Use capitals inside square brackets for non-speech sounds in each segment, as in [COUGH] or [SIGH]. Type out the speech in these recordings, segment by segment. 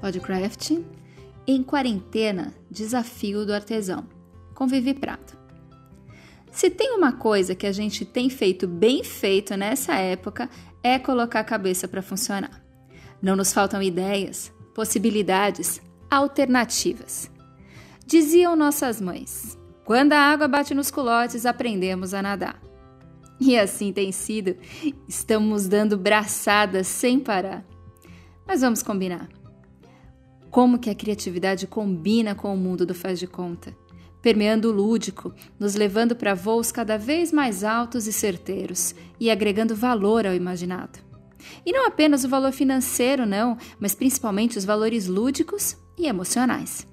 Podcraft, em quarentena, desafio do artesão, com Vivi Prado. Se tem uma coisa que a gente tem feito bem feito nessa época é colocar a cabeça para funcionar. Não nos faltam ideias, possibilidades, alternativas. Diziam nossas mães: quando a água bate nos culotes, aprendemos a nadar. E assim tem sido. Estamos dando braçadas sem parar. Mas vamos combinar. Como que a criatividade combina com o mundo do faz de conta, permeando o lúdico, nos levando para voos cada vez mais altos e certeiros e agregando valor ao imaginado. E não apenas o valor financeiro, não, mas principalmente os valores lúdicos e emocionais.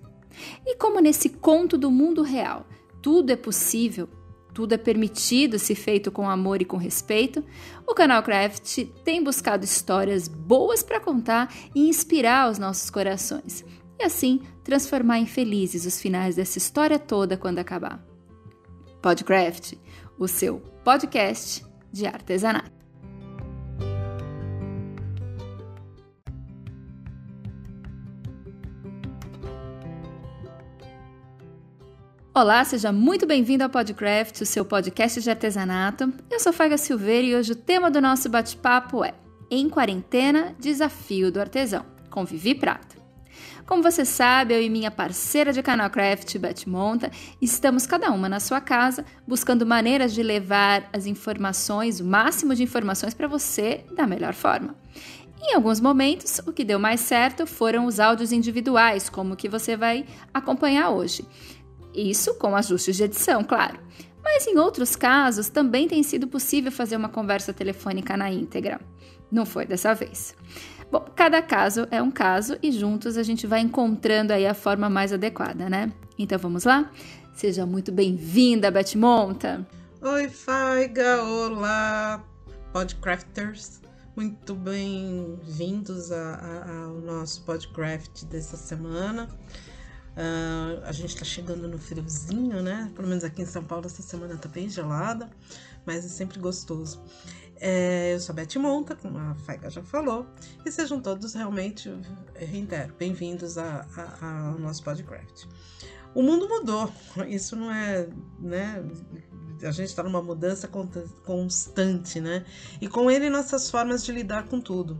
E como nesse conto do mundo real tudo é possível, tudo é permitido se feito com amor e com respeito, o canal Craft tem buscado histórias boas para contar e inspirar os nossos corações, e assim transformar em felizes os finais dessa história toda quando acabar. Podcraft, o seu podcast de artesanato. Olá, seja muito bem-vindo ao Podcraft, o seu podcast de artesanato. Eu sou Faga Silveira e hoje o tema do nosso bate-papo é Em Quarentena, Desafio do Artesão, com Vivi Prato. Como você sabe, eu e minha parceira de canal Craft, Beth Monta, estamos cada uma na sua casa buscando maneiras de levar as informações, o máximo de informações para você da melhor forma. Em alguns momentos, o que deu mais certo foram os áudios individuais, como o que você vai acompanhar hoje. Isso com ajustes de edição, claro. Mas em outros casos também tem sido possível fazer uma conversa telefônica na íntegra. Não foi dessa vez. Bom, cada caso é um caso e juntos a gente vai encontrando aí a forma mais adequada, né? Então vamos lá? Seja muito bem-vinda, Beth Monta. Oi, Faiga! Olá, podcrafters! Muito bem-vindos ao nosso podcast dessa semana. Uh, a gente está chegando no friozinho, né? Pelo menos aqui em São Paulo essa semana tá bem gelada, mas é sempre gostoso. É, eu sou a Beth Monta, como a Faiga já falou, e sejam todos realmente, reitero, bem-vindos ao nosso podcast. O mundo mudou, [LAUGHS] isso não é, né? A gente está numa mudança constante, né? E com ele nossas formas de lidar com tudo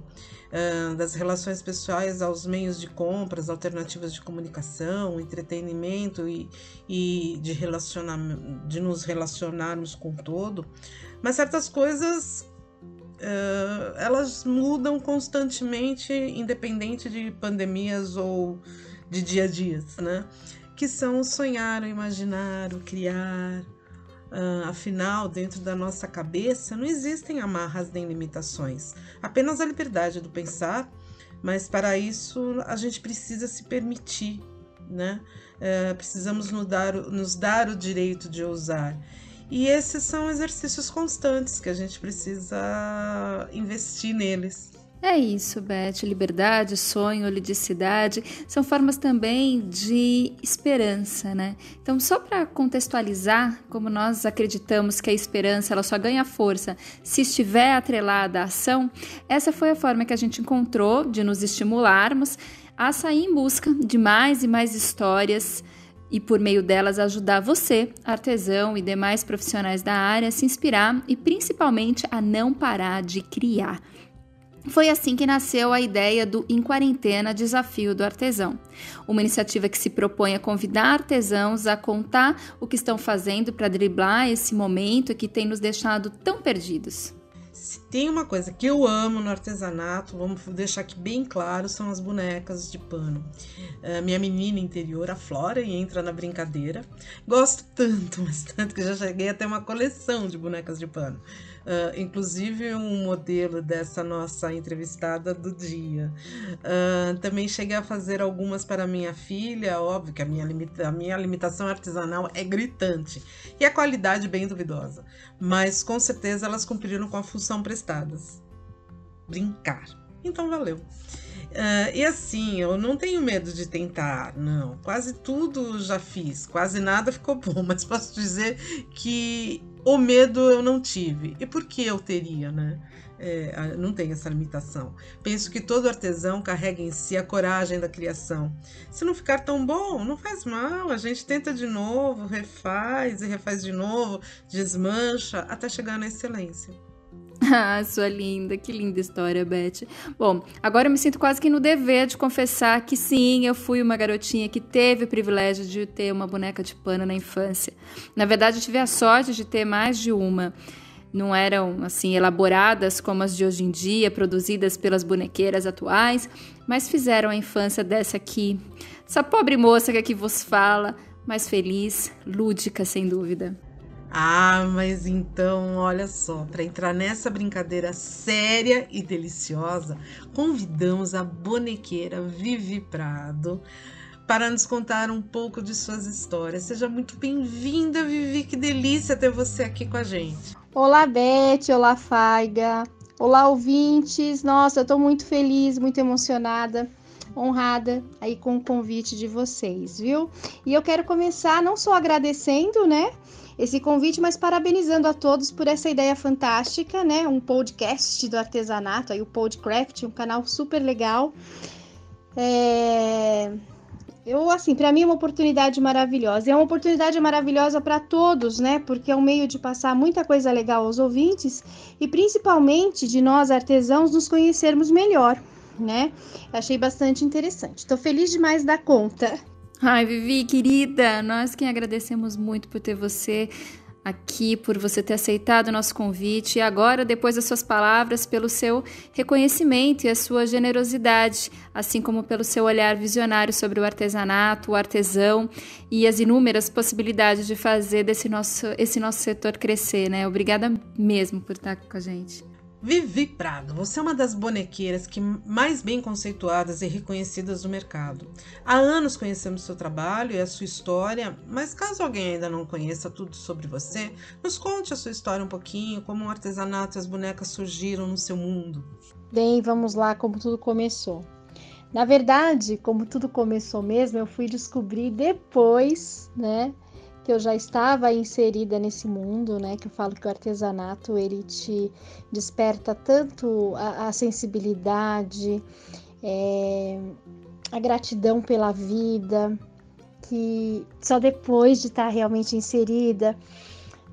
das relações pessoais aos meios de compras, alternativas de comunicação, entretenimento e, e de, relacionar, de nos relacionarmos com todo. Mas certas coisas uh, elas mudam constantemente, independente de pandemias ou de dia a dias, né? Que são o sonhar, o imaginar, o criar, Uh, afinal, dentro da nossa cabeça não existem amarras nem limitações, apenas a liberdade do pensar, mas para isso a gente precisa se permitir, né? Uh, precisamos nos dar, nos dar o direito de ousar. E esses são exercícios constantes que a gente precisa investir neles. É isso, Beth. Liberdade, sonho, ludicidade são formas também de esperança, né? Então, só para contextualizar, como nós acreditamos que a esperança ela só ganha força se estiver atrelada à ação, essa foi a forma que a gente encontrou de nos estimularmos a sair em busca de mais e mais histórias e por meio delas ajudar você, artesão e demais profissionais da área a se inspirar e principalmente a não parar de criar. Foi assim que nasceu a ideia do Em Quarentena Desafio do Artesão, uma iniciativa que se propõe a convidar artesãos a contar o que estão fazendo para driblar esse momento que tem nos deixado tão perdidos. Tem uma coisa que eu amo no artesanato, vamos deixar aqui bem claro, são as bonecas de pano. Uh, minha menina interior, a Flora, entra na brincadeira. Gosto tanto, [LAUGHS] mas tanto que já cheguei a ter uma coleção de bonecas de pano uh, inclusive um modelo dessa nossa entrevistada do dia. Uh, também cheguei a fazer algumas para minha filha, óbvio que a minha, limita a minha limitação artesanal é gritante e a qualidade bem duvidosa, mas com certeza elas cumpriram com a função prestadas. Brincar. Então valeu. Uh, e assim, eu não tenho medo de tentar, não. Quase tudo já fiz, quase nada [LAUGHS] ficou bom, mas posso dizer que o medo eu não tive. E por que eu teria, né? é, não tem essa limitação. Penso que todo artesão carrega em si a coragem da criação. Se não ficar tão bom, não faz mal, a gente tenta de novo, refaz e refaz de novo, desmancha até chegar na excelência. [LAUGHS] Ah, sua linda, que linda história, Beth. Bom, agora eu me sinto quase que no dever de confessar que sim, eu fui uma garotinha que teve o privilégio de ter uma boneca de pano na infância. Na verdade, eu tive a sorte de ter mais de uma não eram assim elaboradas como as de hoje em dia, produzidas pelas bonequeiras atuais, mas fizeram a infância dessa aqui, essa pobre moça que aqui vos fala, mais feliz, lúdica sem dúvida. Ah, mas então, olha só, para entrar nessa brincadeira séria e deliciosa, convidamos a bonequeira Vivi Prado para nos contar um pouco de suas histórias. Seja muito bem-vinda, Vivi, que delícia ter você aqui com a gente. Olá, Beth. Olá, Faiga. Olá, ouvintes. Nossa, eu estou muito feliz, muito emocionada, honrada aí com o convite de vocês, viu? E eu quero começar não só agradecendo, né? Esse convite, mas parabenizando a todos por essa ideia fantástica, né? Um podcast do artesanato, aí o Podcraft, um canal super legal. É eu, assim, para mim é uma oportunidade maravilhosa. É uma oportunidade maravilhosa para todos, né? Porque é um meio de passar muita coisa legal aos ouvintes e principalmente de nós artesãos nos conhecermos melhor, né? Achei bastante interessante. Estou feliz demais da conta. Ai, Vivi, querida, nós que agradecemos muito por ter você aqui, por você ter aceitado o nosso convite e agora, depois das suas palavras, pelo seu reconhecimento e a sua generosidade, assim como pelo seu olhar visionário sobre o artesanato, o artesão e as inúmeras possibilidades de fazer desse nosso, esse nosso setor crescer, né? Obrigada mesmo por estar com a gente. Vivi Prado, você é uma das bonequeiras que mais bem conceituadas e reconhecidas do mercado. Há anos conhecemos seu trabalho e a sua história, mas caso alguém ainda não conheça tudo sobre você, nos conte a sua história um pouquinho, como o artesanato e as bonecas surgiram no seu mundo. Bem, vamos lá como tudo começou. Na verdade, como tudo começou mesmo, eu fui descobrir depois, né? Que eu já estava inserida nesse mundo, né? Que eu falo que o artesanato ele te desperta tanto a, a sensibilidade, é, a gratidão pela vida, que só depois de estar realmente inserida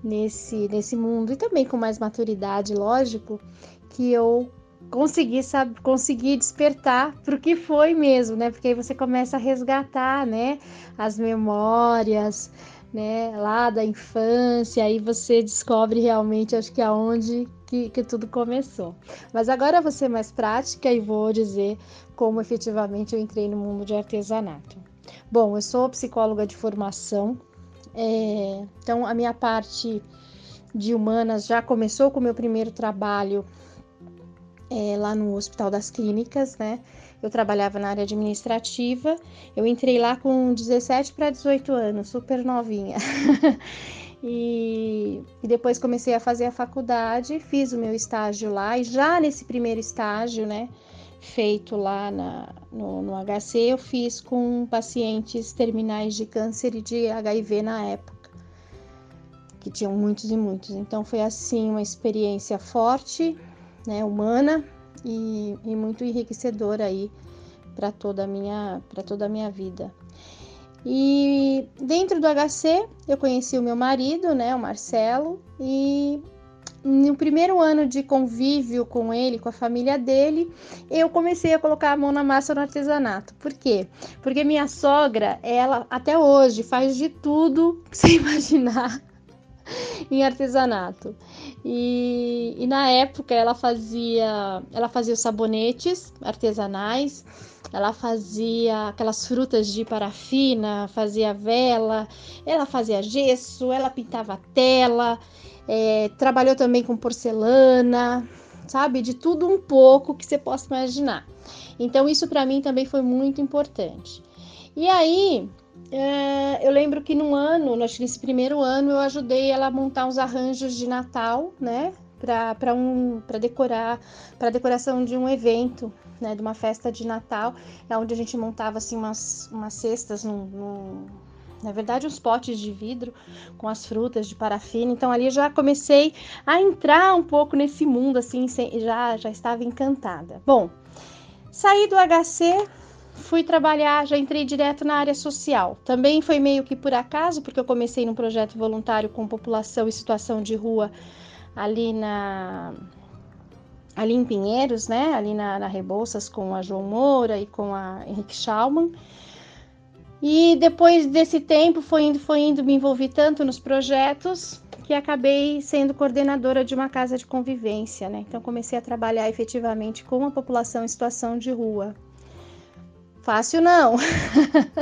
nesse, nesse mundo e também com mais maturidade, lógico, que eu consegui sabe, despertar para o que foi mesmo, né? Porque aí você começa a resgatar, né, as memórias, né, lá da infância, aí você descobre realmente, acho que aonde que, que tudo começou. Mas agora ser mais prática e vou dizer como efetivamente eu entrei no mundo de artesanato. Bom, eu sou psicóloga de formação, é, então a minha parte de humanas já começou com o meu primeiro trabalho é, lá no Hospital das Clínicas, né? Eu trabalhava na área administrativa. Eu entrei lá com 17 para 18 anos, super novinha. [LAUGHS] e, e, depois comecei a fazer a faculdade, fiz o meu estágio lá. E já nesse primeiro estágio, né, feito lá na, no, no HC, eu fiz com pacientes terminais de câncer e de HIV na época, que tinham muitos e muitos. Então foi assim uma experiência forte, né, humana, e, e muito enriquecedor aí para toda a minha para toda a minha vida. E dentro do HC eu conheci o meu marido, né, o Marcelo, e no primeiro ano de convívio com ele, com a família dele, eu comecei a colocar a mão na massa no artesanato. Por quê? Porque minha sogra, ela até hoje faz de tudo [LAUGHS] que você imaginar em artesanato. E, e, na época ela fazia, ela fazia os sabonetes artesanais, ela fazia aquelas frutas de parafina, fazia vela, ela fazia gesso, ela pintava tela, é, trabalhou também com porcelana, sabe, de tudo um pouco que você possa imaginar. Então isso para mim também foi muito importante. E aí eu lembro que no ano, acho que nesse primeiro ano, eu ajudei ela a montar uns arranjos de Natal, né? Para um, decorar, para decoração de um evento, né? De uma festa de Natal, onde a gente montava assim umas, umas cestas num, num, na verdade, uns potes de vidro com as frutas de parafina. Então ali já comecei a entrar um pouco nesse mundo, assim, já, já estava encantada. Bom, saí do HC, fui trabalhar, já entrei direto na área social. Também foi meio que por acaso, porque eu comecei num projeto voluntário com população em situação de rua ali na ali em Pinheiros, né? Ali na, na Rebouças com a João Moura e com a Henrique Schaumann. E depois desse tempo foi indo, foi indo, me envolvi tanto nos projetos que acabei sendo coordenadora de uma casa de convivência, né? Então comecei a trabalhar efetivamente com a população em situação de rua. Fácil não.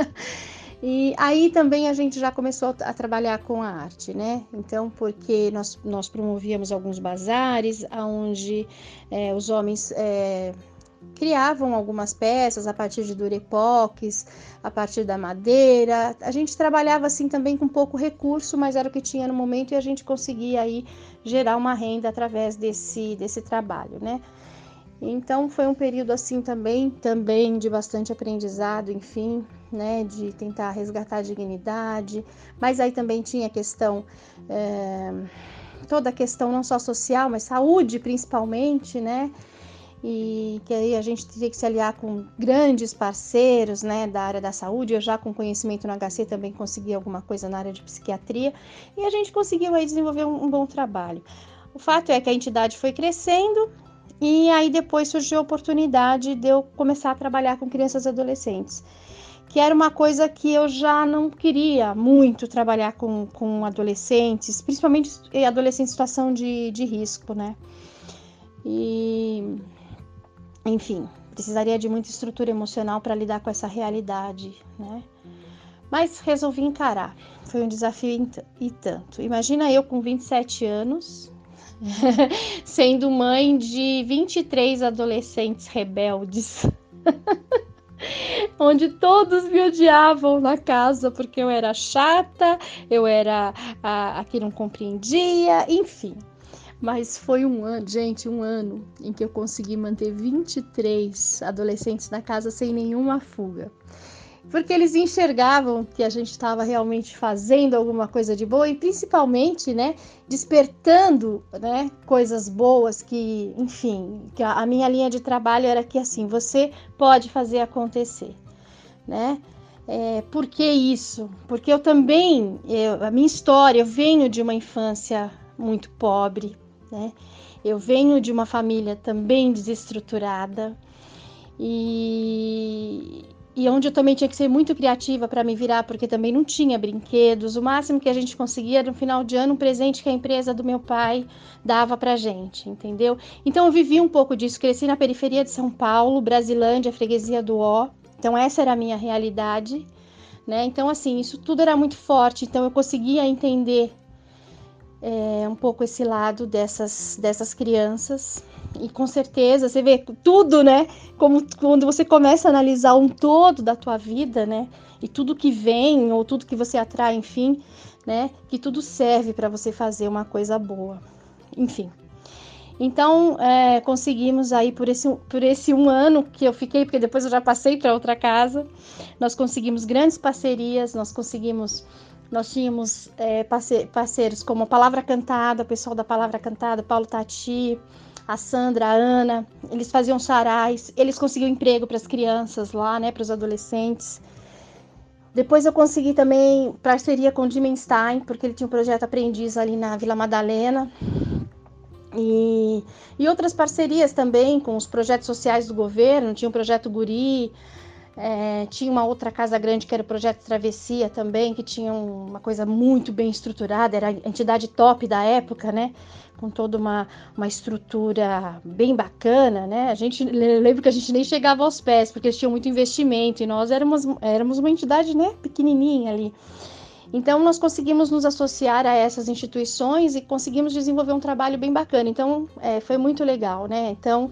[LAUGHS] e aí também a gente já começou a trabalhar com a arte, né? Então, porque nós, nós promovíamos alguns bazares, onde é, os homens é, criavam algumas peças a partir de durepoques, a partir da madeira. A gente trabalhava assim também com pouco recurso, mas era o que tinha no momento e a gente conseguia aí gerar uma renda através desse, desse trabalho, né? Então foi um período assim também, também de bastante aprendizado, enfim, né, de tentar resgatar a dignidade, mas aí também tinha a questão, é, toda a questão não só social, mas saúde principalmente, né, e que aí a gente teria que se aliar com grandes parceiros né, da área da saúde. Eu já com conhecimento no HC também consegui alguma coisa na área de psiquiatria e a gente conseguiu aí desenvolver um, um bom trabalho. O fato é que a entidade foi crescendo e aí depois surgiu a oportunidade de eu começar a trabalhar com crianças e adolescentes, que era uma coisa que eu já não queria muito trabalhar com, com adolescentes, principalmente adolescentes em situação de, de risco, né? E enfim, precisaria de muita estrutura emocional para lidar com essa realidade, né? Mas resolvi encarar. Foi um desafio e tanto. Imagina eu com 27 anos, [LAUGHS] sendo mãe de 23 adolescentes rebeldes. [LAUGHS] onde todos me odiavam na casa porque eu era chata, eu era a, a que não compreendia, enfim. Mas foi um ano, gente, um ano em que eu consegui manter 23 adolescentes na casa sem nenhuma fuga. Porque eles enxergavam que a gente estava realmente fazendo alguma coisa de boa e principalmente, né, despertando, né, coisas boas que, enfim, que a minha linha de trabalho era que assim, você pode fazer acontecer, né? É, por que isso? Porque eu também, eu, a minha história, eu venho de uma infância muito pobre, né? Eu venho de uma família também desestruturada e, e onde eu também tinha que ser muito criativa para me virar, porque também não tinha brinquedos. O máximo que a gente conseguia no final de ano um presente que a empresa do meu pai dava para gente, entendeu? Então eu vivi um pouco disso. Cresci na periferia de São Paulo, Brasilândia, freguesia do Ó. Então essa era a minha realidade, né? Então assim isso tudo era muito forte. Então eu conseguia entender é, um pouco esse lado dessas, dessas crianças. E com certeza você vê tudo, né? Como quando você começa a analisar um todo da tua vida, né? E tudo que vem ou tudo que você atrai, enfim, né? Que tudo serve para você fazer uma coisa boa. Enfim. Então, é, conseguimos aí por esse, por esse um ano que eu fiquei, porque depois eu já passei para outra casa, nós conseguimos grandes parcerias, nós conseguimos nós tínhamos é, parceiros como a Palavra Cantada, o pessoal da Palavra Cantada, Paulo Tati, a Sandra, a Ana, eles faziam sarais, eles conseguiam emprego para as crianças lá, né, para os adolescentes. Depois eu consegui também parceria com o Dimenstein, porque ele tinha um projeto aprendiz ali na Vila Madalena. E, e outras parcerias também com os projetos sociais do governo, tinha o um projeto Guri, é, tinha uma outra casa grande que era o Projeto Travessia também, que tinha uma coisa muito bem estruturada, era a entidade top da época, né? Com toda uma, uma estrutura bem bacana, né? A gente lembra que a gente nem chegava aos pés, porque eles tinham muito investimento e nós éramos, éramos uma entidade, né, pequenininha ali. Então, nós conseguimos nos associar a essas instituições e conseguimos desenvolver um trabalho bem bacana. Então, é, foi muito legal, né? Então,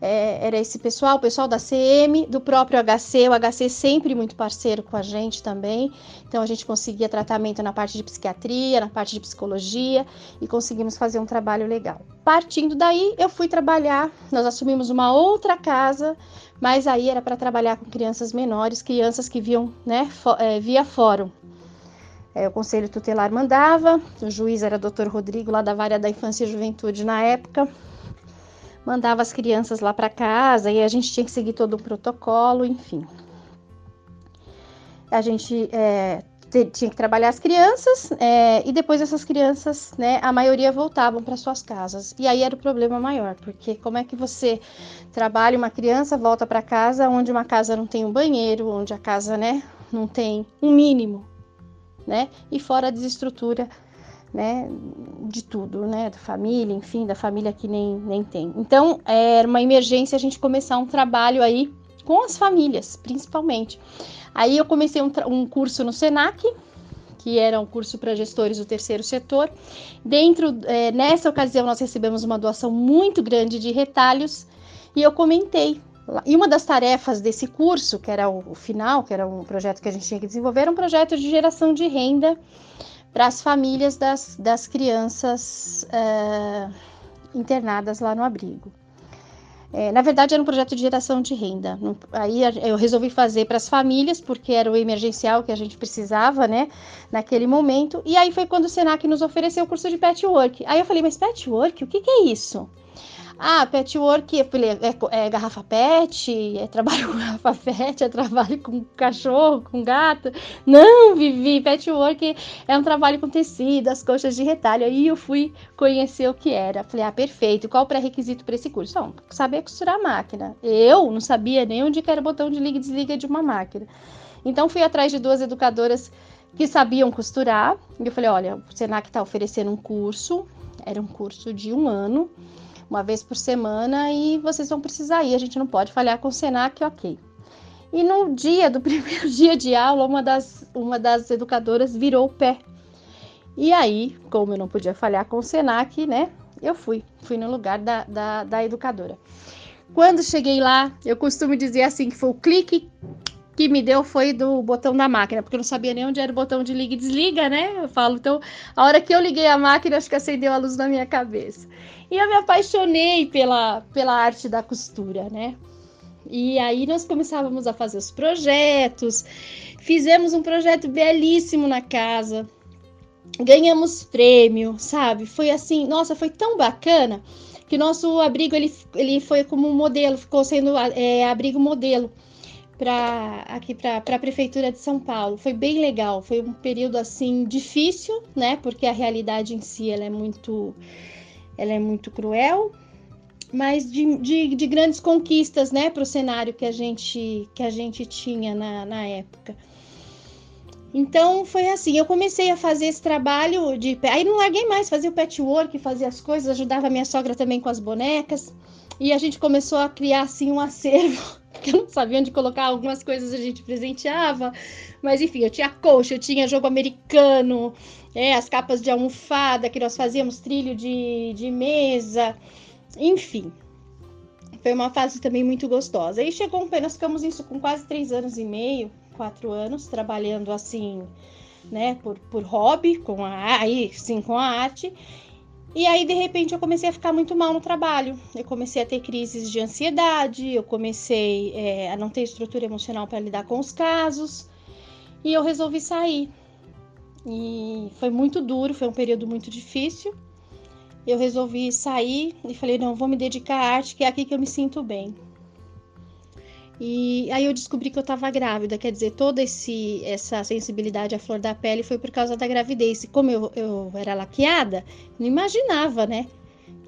é, era esse pessoal, o pessoal da CM, do próprio HC, o HC sempre muito parceiro com a gente também. Então a gente conseguia tratamento na parte de psiquiatria, na parte de psicologia e conseguimos fazer um trabalho legal. Partindo daí, eu fui trabalhar, nós assumimos uma outra casa, mas aí era para trabalhar com crianças menores, crianças que viam, né, é, via fórum. É, o conselho tutelar mandava, o juiz era o doutor Rodrigo, lá da Vara da Infância e Juventude na época, mandava as crianças lá para casa e a gente tinha que seguir todo o protocolo, enfim. A gente é, tinha que trabalhar as crianças é, e depois essas crianças, né, a maioria voltavam para suas casas. E aí era o problema maior, porque como é que você trabalha uma criança, volta para casa onde uma casa não tem um banheiro, onde a casa, né, não tem um mínimo, né, e fora a desestrutura, né, de tudo, né, da família, enfim, da família que nem, nem tem. Então, era uma emergência a gente começar um trabalho aí com as famílias, principalmente. Aí eu comecei um, um curso no Senac, que era um curso para gestores do terceiro setor. Dentro, é, nessa ocasião, nós recebemos uma doação muito grande de retalhos e eu comentei. E uma das tarefas desse curso, que era o, o final, que era um projeto que a gente tinha que desenvolver, era um projeto de geração de renda para as famílias das, das crianças é, internadas lá no abrigo. É, na verdade, era um projeto de geração de renda. Aí eu resolvi fazer para as famílias, porque era o emergencial que a gente precisava, né, naquele momento. E aí foi quando o Senac nos ofereceu o curso de patchwork. Aí eu falei, mas patchwork, o que, que é isso? Ah, patchwork é, é, é garrafa pet, é trabalho com [LAUGHS] garrafa pet, é trabalho com cachorro, com gato. Não, Vivi, patchwork é um trabalho com tecido, as coxas de retalho. Aí eu fui conhecer o que era. Falei, ah, perfeito. Qual o pré-requisito para esse curso? Não, saber costurar a máquina. Eu não sabia nem onde era o botão de liga e desliga de uma máquina. Então fui atrás de duas educadoras que sabiam costurar. E eu falei, olha, o Senac está oferecendo um curso. Era um curso de um ano uma vez por semana e vocês vão precisar ir. A gente não pode falhar com o Senac, ok. E no dia do [LAUGHS] primeiro dia de aula, uma das, uma das educadoras virou o pé. E aí, como eu não podia falhar com o Senac, né? Eu fui, fui no lugar da, da, da educadora. Quando cheguei lá, eu costumo dizer assim que foi o clique que me deu foi do botão da máquina, porque eu não sabia nem onde era o botão de liga e desliga, né? Eu falo, então, a hora que eu liguei a máquina, acho que acendeu a luz na minha cabeça. E eu me apaixonei pela, pela arte da costura, né? E aí nós começávamos a fazer os projetos, fizemos um projeto belíssimo na casa, ganhamos prêmio, sabe? Foi assim, nossa, foi tão bacana que nosso abrigo ele, ele foi como um modelo, ficou sendo é, abrigo modelo para aqui para a prefeitura de São Paulo. Foi bem legal, foi um período assim difícil, né? Porque a realidade em si ela é muito ela é muito cruel, mas de, de, de grandes conquistas, né, para o cenário que a gente que a gente tinha na, na época. Então foi assim, eu comecei a fazer esse trabalho de aí não larguei mais, fazia o patchwork, fazia as coisas, ajudava minha sogra também com as bonecas. E a gente começou a criar assim um acervo, [LAUGHS] porque eu não sabia onde colocar algumas coisas a gente presenteava, mas enfim, eu tinha coxa, eu tinha jogo americano, é, as capas de almofada que nós fazíamos trilho de, de mesa, enfim. Foi uma fase também muito gostosa. Aí chegou um nós ficamos isso com quase três anos e meio, quatro anos, trabalhando assim, né, por, por hobby, com a, aí, sim, com a arte. E aí, de repente, eu comecei a ficar muito mal no trabalho. Eu comecei a ter crises de ansiedade, eu comecei é, a não ter estrutura emocional para lidar com os casos. E eu resolvi sair. E foi muito duro, foi um período muito difícil. Eu resolvi sair e falei: não, vou me dedicar à arte, que é aqui que eu me sinto bem. E aí eu descobri que eu estava grávida, quer dizer, toda esse, essa sensibilidade à flor da pele foi por causa da gravidez. E como eu, eu era laqueada, não imaginava, né,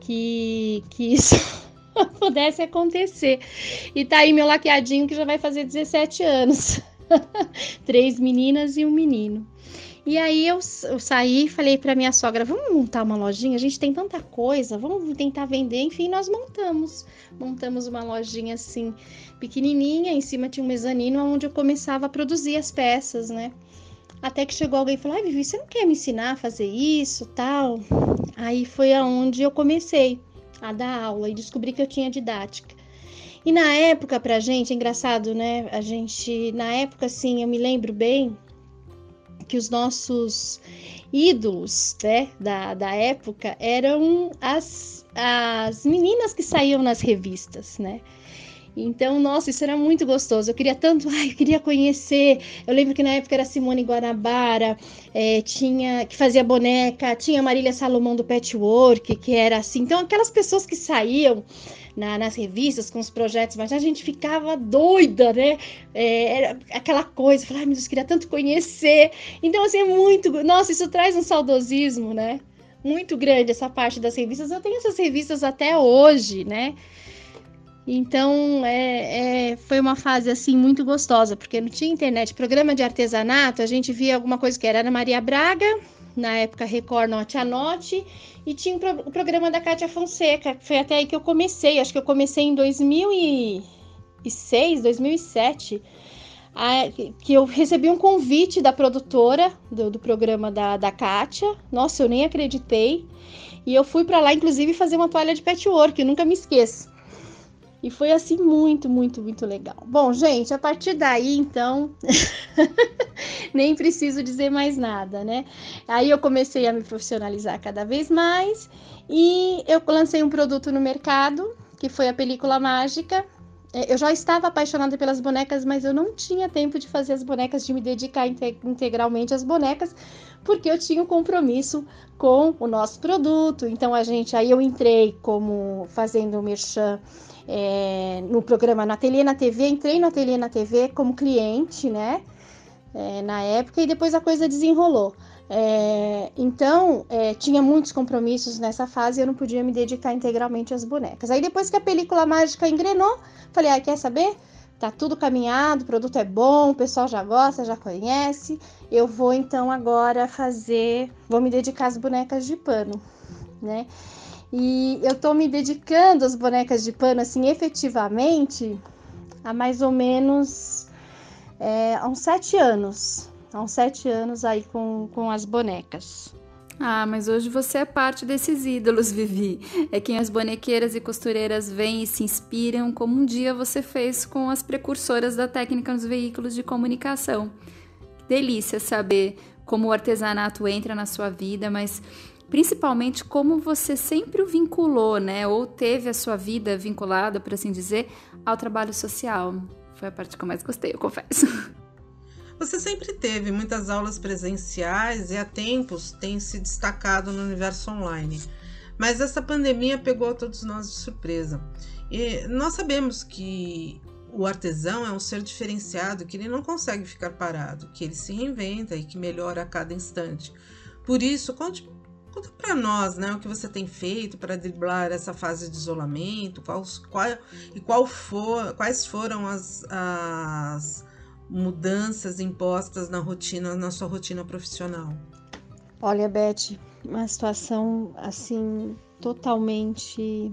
que, que isso [LAUGHS] pudesse acontecer. E tá aí meu laqueadinho que já vai fazer 17 anos. [LAUGHS] Três meninas e um menino. E aí eu, eu saí e falei para minha sogra: vamos montar uma lojinha? A gente tem tanta coisa, vamos tentar vender. Enfim, nós montamos. Montamos uma lojinha assim, pequenininha. Em cima tinha um mezanino onde eu começava a produzir as peças, né? Até que chegou alguém e falou: Ai, Vivi, você não quer me ensinar a fazer isso tal? Aí foi aonde eu comecei a dar aula e descobri que eu tinha didática. E na época, pra gente, é engraçado, né? A gente, na época, assim, eu me lembro bem que os nossos ídolos né, da, da época eram as, as meninas que saíam nas revistas, né? Então, nossa, isso era muito gostoso. Eu queria tanto, ai, eu queria conhecer. Eu lembro que na época era Simone Guanabara, é, tinha que fazia boneca, tinha Marília Salomão do Patchwork, que era assim. Então, aquelas pessoas que saíam na, nas revistas com os projetos, mas a gente ficava doida, né? É, era aquela coisa, falar, ai meu Deus, queria tanto conhecer. Então, assim, é muito. Nossa, isso traz um saudosismo, né? Muito grande essa parte das revistas. Eu tenho essas revistas até hoje, né? Então, é, é, foi uma fase assim muito gostosa, porque não tinha internet. Programa de artesanato, a gente via alguma coisa que era Ana Maria Braga, na época Record Note a Note, e tinha o programa da Cátia Fonseca, que foi até aí que eu comecei. Acho que eu comecei em 2006, 2007, a, que eu recebi um convite da produtora do, do programa da, da Kátia. Nossa, eu nem acreditei. E eu fui para lá, inclusive, fazer uma toalha de patchwork, nunca me esqueço. E foi assim muito, muito, muito legal. Bom, gente, a partir daí, então, [LAUGHS] nem preciso dizer mais nada, né? Aí eu comecei a me profissionalizar cada vez mais e eu lancei um produto no mercado, que foi a película mágica. É, eu já estava apaixonada pelas bonecas, mas eu não tinha tempo de fazer as bonecas, de me dedicar integralmente às bonecas, porque eu tinha um compromisso com o nosso produto. Então a gente, aí eu entrei como fazendo o merchan é, no programa no Ateliê na TV, entrei no Ateliê na TV como cliente, né? É, na época, e depois a coisa desenrolou. É, então, é, tinha muitos compromissos nessa fase e eu não podia me dedicar integralmente às bonecas. Aí, depois que a película mágica engrenou, falei: ah, quer saber? Tá tudo caminhado, o produto é bom, o pessoal já gosta, já conhece. Eu vou então agora fazer, vou me dedicar às bonecas de pano, né? E eu tô me dedicando às bonecas de pano, assim, efetivamente, há mais ou menos é, há uns sete anos. Há uns sete anos aí com, com as bonecas. Ah, mas hoje você é parte desses ídolos, [LAUGHS] Vivi. É quem as bonequeiras e costureiras veem e se inspiram, como um dia você fez com as precursoras da técnica nos veículos de comunicação. Delícia saber como o artesanato entra na sua vida, mas principalmente como você sempre o vinculou, né, ou teve a sua vida vinculada, por assim dizer, ao trabalho social. Foi a parte que eu mais gostei, eu confesso. [LAUGHS] Você sempre teve muitas aulas presenciais e há tempos tem se destacado no universo online. Mas essa pandemia pegou a todos nós de surpresa. E nós sabemos que o artesão é um ser diferenciado, que ele não consegue ficar parado, que ele se reinventa e que melhora a cada instante. Por isso, conte para nós, né, o que você tem feito para driblar essa fase de isolamento, qual, qual, e qual for, quais foram as, as mudanças impostas na rotina, na sua rotina profissional. Olha, Beth, uma situação assim totalmente,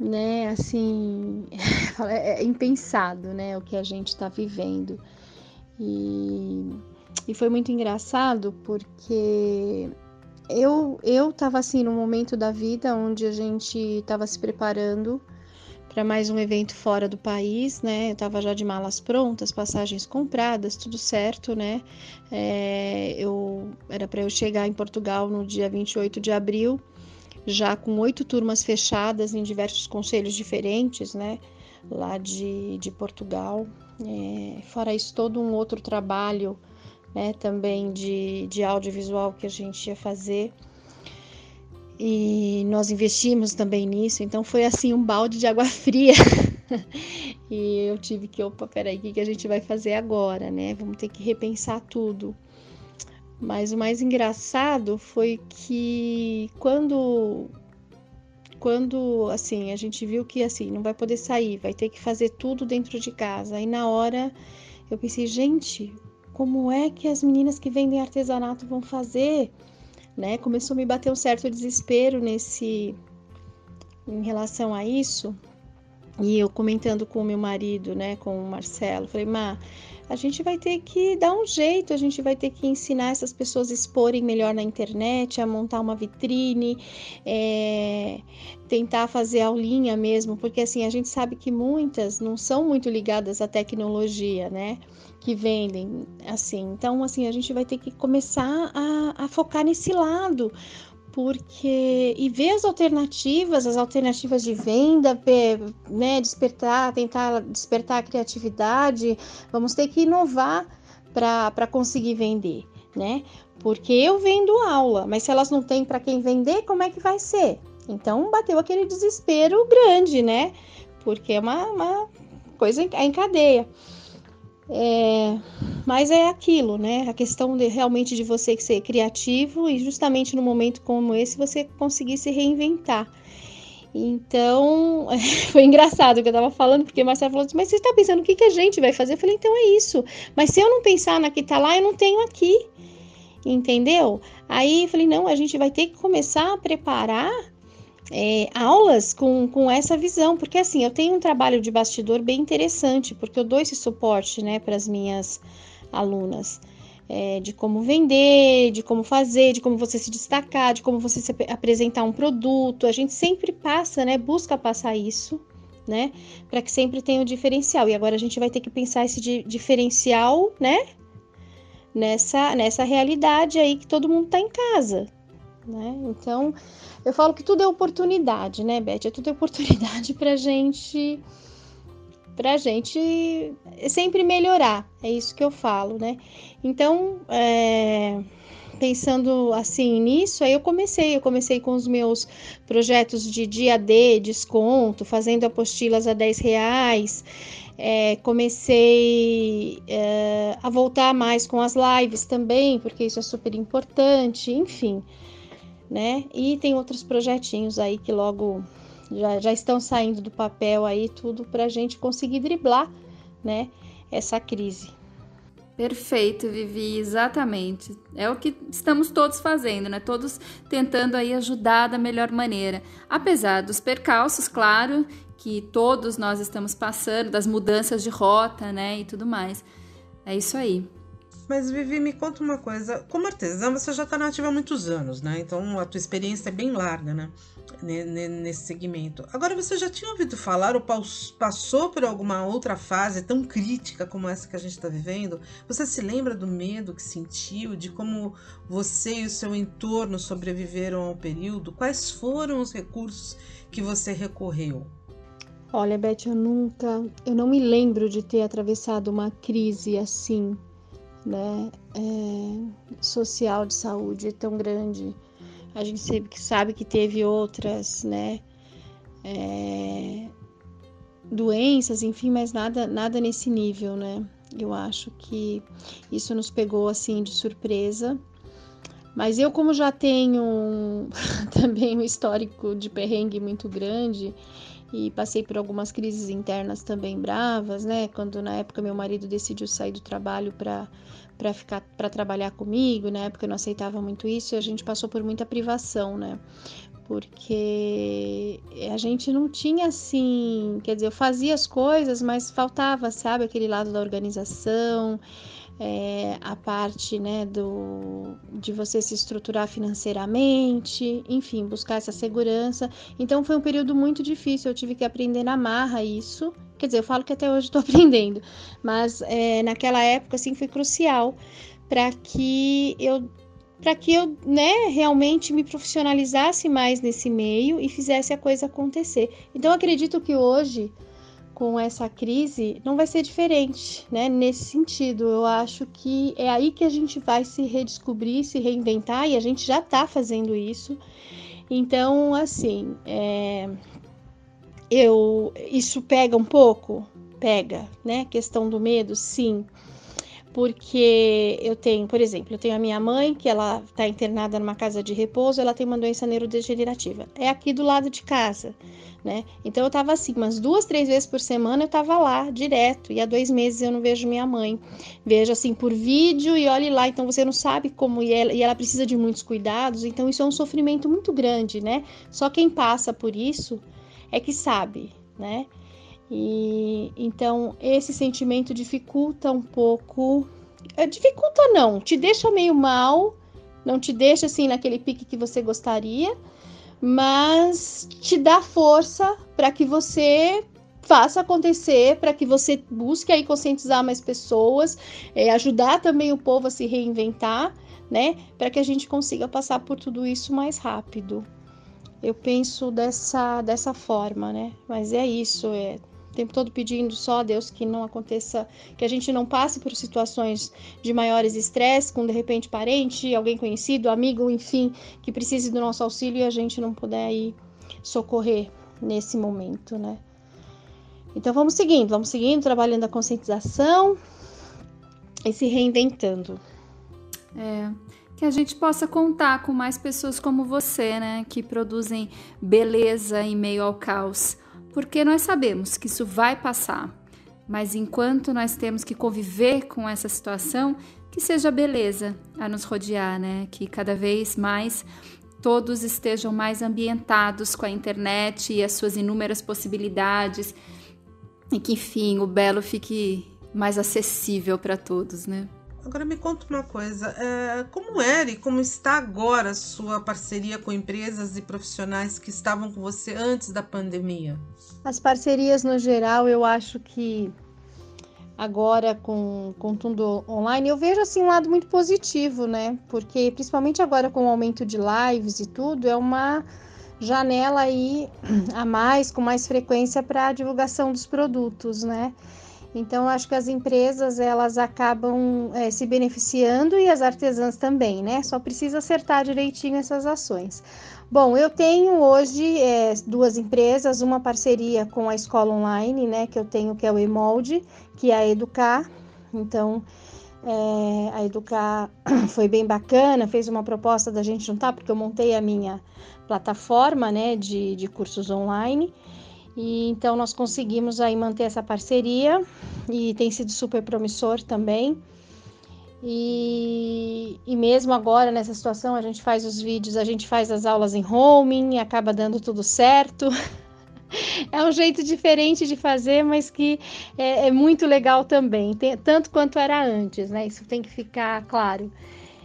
né, assim, [LAUGHS] é impensado, né, o que a gente está vivendo e e foi muito engraçado porque eu eu estava assim no momento da vida onde a gente estava se preparando para mais um evento fora do país, né? Eu estava já de malas prontas, passagens compradas, tudo certo, né? É, eu era para eu chegar em Portugal no dia 28 de abril, já com oito turmas fechadas em diversos conselhos diferentes, né? Lá de, de Portugal. É, fora isso, todo um outro trabalho né, também de, de audiovisual que a gente ia fazer. E nós investimos também nisso, então foi assim um balde de água [LAUGHS] fria. e eu tive que, opa, peraí, o que, a gente vai fazer agora, né? Vamos ter que repensar tudo. Mas o mais engraçado foi que quando quando assim a gente viu que assim não vai poder sair, vai ter que fazer tudo dentro de casa. Aí na hora eu pensei, gente, como é que as meninas que vendem artesanato vão fazer? Né? Começou a me bater um certo desespero nesse em relação a isso. E eu comentando com o meu marido, né, com o Marcelo, falei: "Má, a gente vai ter que dar um jeito, a gente vai ter que ensinar essas pessoas a exporem melhor na internet, a montar uma vitrine, é, tentar fazer aulinha mesmo, porque assim a gente sabe que muitas não são muito ligadas à tecnologia, né? Que vendem assim. Então, assim, a gente vai ter que começar a, a focar nesse lado porque e ver as alternativas, as alternativas de venda, né, despertar, tentar despertar a criatividade, vamos ter que inovar para conseguir vender, né? Porque eu vendo aula, mas se elas não têm para quem vender, como é que vai ser? Então bateu aquele desespero grande, né? Porque é uma, uma coisa em cadeia. É, mas é aquilo, né? A questão de, realmente de você ser criativo e justamente no momento como esse você conseguir se reinventar. Então, [LAUGHS] foi engraçado o que eu tava falando, porque Marcelo falou assim, mas você está pensando o que, que a gente vai fazer? Eu falei, então é isso. Mas se eu não pensar na que tá lá, eu não tenho aqui. Entendeu? Aí eu falei, não, a gente vai ter que começar a preparar é, aulas com, com essa visão, porque assim, eu tenho um trabalho de bastidor bem interessante, porque eu dou esse suporte, né, para as minhas alunas. É, de como vender, de como fazer, de como você se destacar, de como você se apresentar um produto. A gente sempre passa, né? Busca passar isso, né? Para que sempre tenha o um diferencial. E agora a gente vai ter que pensar esse di diferencial, né? Nessa, nessa realidade aí que todo mundo está em casa, né? Então, eu falo que tudo é oportunidade, né, Beth? É tudo é oportunidade [LAUGHS] para gente para gente sempre melhorar. É isso que eu falo, né? Então, é, pensando assim nisso, aí eu comecei. Eu comecei com os meus projetos de dia D, desconto, fazendo apostilas a 10 reais. É, comecei é, a voltar mais com as lives também, porque isso é super importante, enfim né? E tem outros projetinhos aí que logo já, já estão saindo do papel aí, tudo para a gente conseguir driblar, né? Essa crise. Perfeito, Vivi, exatamente. É o que estamos todos fazendo, né? Todos tentando aí ajudar da melhor maneira. Apesar dos percalços, claro, que todos nós estamos passando, das mudanças de rota, né? E tudo mais. É isso aí. Mas Vivi, me conta uma coisa. Como artesã, você já está nativa há muitos anos, né? Então a tua experiência é bem larga, né? Nesse segmento. Agora, você já tinha ouvido falar ou passou por alguma outra fase tão crítica como essa que a gente está vivendo? Você se lembra do medo que sentiu, de como você e o seu entorno sobreviveram ao período? Quais foram os recursos que você recorreu? Olha, Beth, eu nunca, eu não me lembro de ter atravessado uma crise assim né, é, social de saúde tão grande. A gente sabe que, sabe que teve outras, né, é, doenças, enfim, mas nada, nada nesse nível, né? Eu acho que isso nos pegou assim de surpresa. Mas eu, como já tenho [LAUGHS] também um histórico de perrengue muito grande, e passei por algumas crises internas também bravas, né? Quando na época meu marido decidiu sair do trabalho para para ficar para trabalhar comigo, na época eu não aceitava muito isso e a gente passou por muita privação, né? Porque a gente não tinha assim, quer dizer, eu fazia as coisas, mas faltava, sabe, aquele lado da organização, é, a parte né, do, de você se estruturar financeiramente, enfim, buscar essa segurança. Então foi um período muito difícil, eu tive que aprender na marra isso. Quer dizer, eu falo que até hoje estou [LAUGHS] aprendendo, mas é, naquela época assim foi crucial para que eu para que eu né, realmente me profissionalizasse mais nesse meio e fizesse a coisa acontecer. Então acredito que hoje com essa crise não vai ser diferente, né? Nesse sentido, eu acho que é aí que a gente vai se redescobrir, se reinventar e a gente já está fazendo isso. Então, assim, é... eu isso pega um pouco, pega, né? Questão do medo, sim porque eu tenho, por exemplo, eu tenho a minha mãe, que ela está internada numa casa de repouso, ela tem uma doença neurodegenerativa. É aqui do lado de casa, né? Então eu tava assim, umas duas, três vezes por semana eu tava lá direto. E há dois meses eu não vejo minha mãe. Vejo assim por vídeo e olhe lá. Então você não sabe como e ela, e ela precisa de muitos cuidados. Então isso é um sofrimento muito grande, né? Só quem passa por isso é que sabe, né? E então esse sentimento dificulta um pouco. É, dificulta não, te deixa meio mal, não te deixa assim naquele pique que você gostaria, mas te dá força para que você faça acontecer, para que você busque aí conscientizar mais pessoas, é, ajudar também o povo a se reinventar, né, para que a gente consiga passar por tudo isso mais rápido. Eu penso dessa, dessa forma, né? Mas é isso, é o tempo todo pedindo só a Deus que não aconteça, que a gente não passe por situações de maiores estresse, com de repente parente, alguém conhecido, amigo, enfim, que precise do nosso auxílio e a gente não puder ir socorrer nesse momento, né? Então vamos seguindo, vamos seguindo, trabalhando a conscientização e se reinventando. É, que a gente possa contar com mais pessoas como você, né, que produzem beleza em meio ao caos porque nós sabemos que isso vai passar. Mas enquanto nós temos que conviver com essa situação, que seja beleza a nos rodear, né? Que cada vez mais todos estejam mais ambientados com a internet e as suas inúmeras possibilidades e que, enfim, o belo fique mais acessível para todos, né? Agora me conta uma coisa, é, como era e como está agora a sua parceria com empresas e profissionais que estavam com você antes da pandemia? As parcerias no geral, eu acho que agora com, com tudo online, eu vejo assim um lado muito positivo, né? Porque principalmente agora com o aumento de lives e tudo, é uma janela aí [CLEARS THROAT] a mais, com mais frequência para a divulgação dos produtos, né? Então, acho que as empresas elas acabam é, se beneficiando e as artesãs também, né? Só precisa acertar direitinho essas ações. Bom, eu tenho hoje é, duas empresas, uma parceria com a escola online, né? Que eu tenho, que é o Emolde, que é a Educar. Então, é, a Educar [COUGHS] foi bem bacana, fez uma proposta da gente juntar, porque eu montei a minha plataforma, né? De, de cursos online. E então nós conseguimos aí manter essa parceria e tem sido super promissor também. E, e mesmo agora nessa situação a gente faz os vídeos, a gente faz as aulas em homing, acaba dando tudo certo. [LAUGHS] é um jeito diferente de fazer, mas que é, é muito legal também, tem, tanto quanto era antes, né? Isso tem que ficar claro.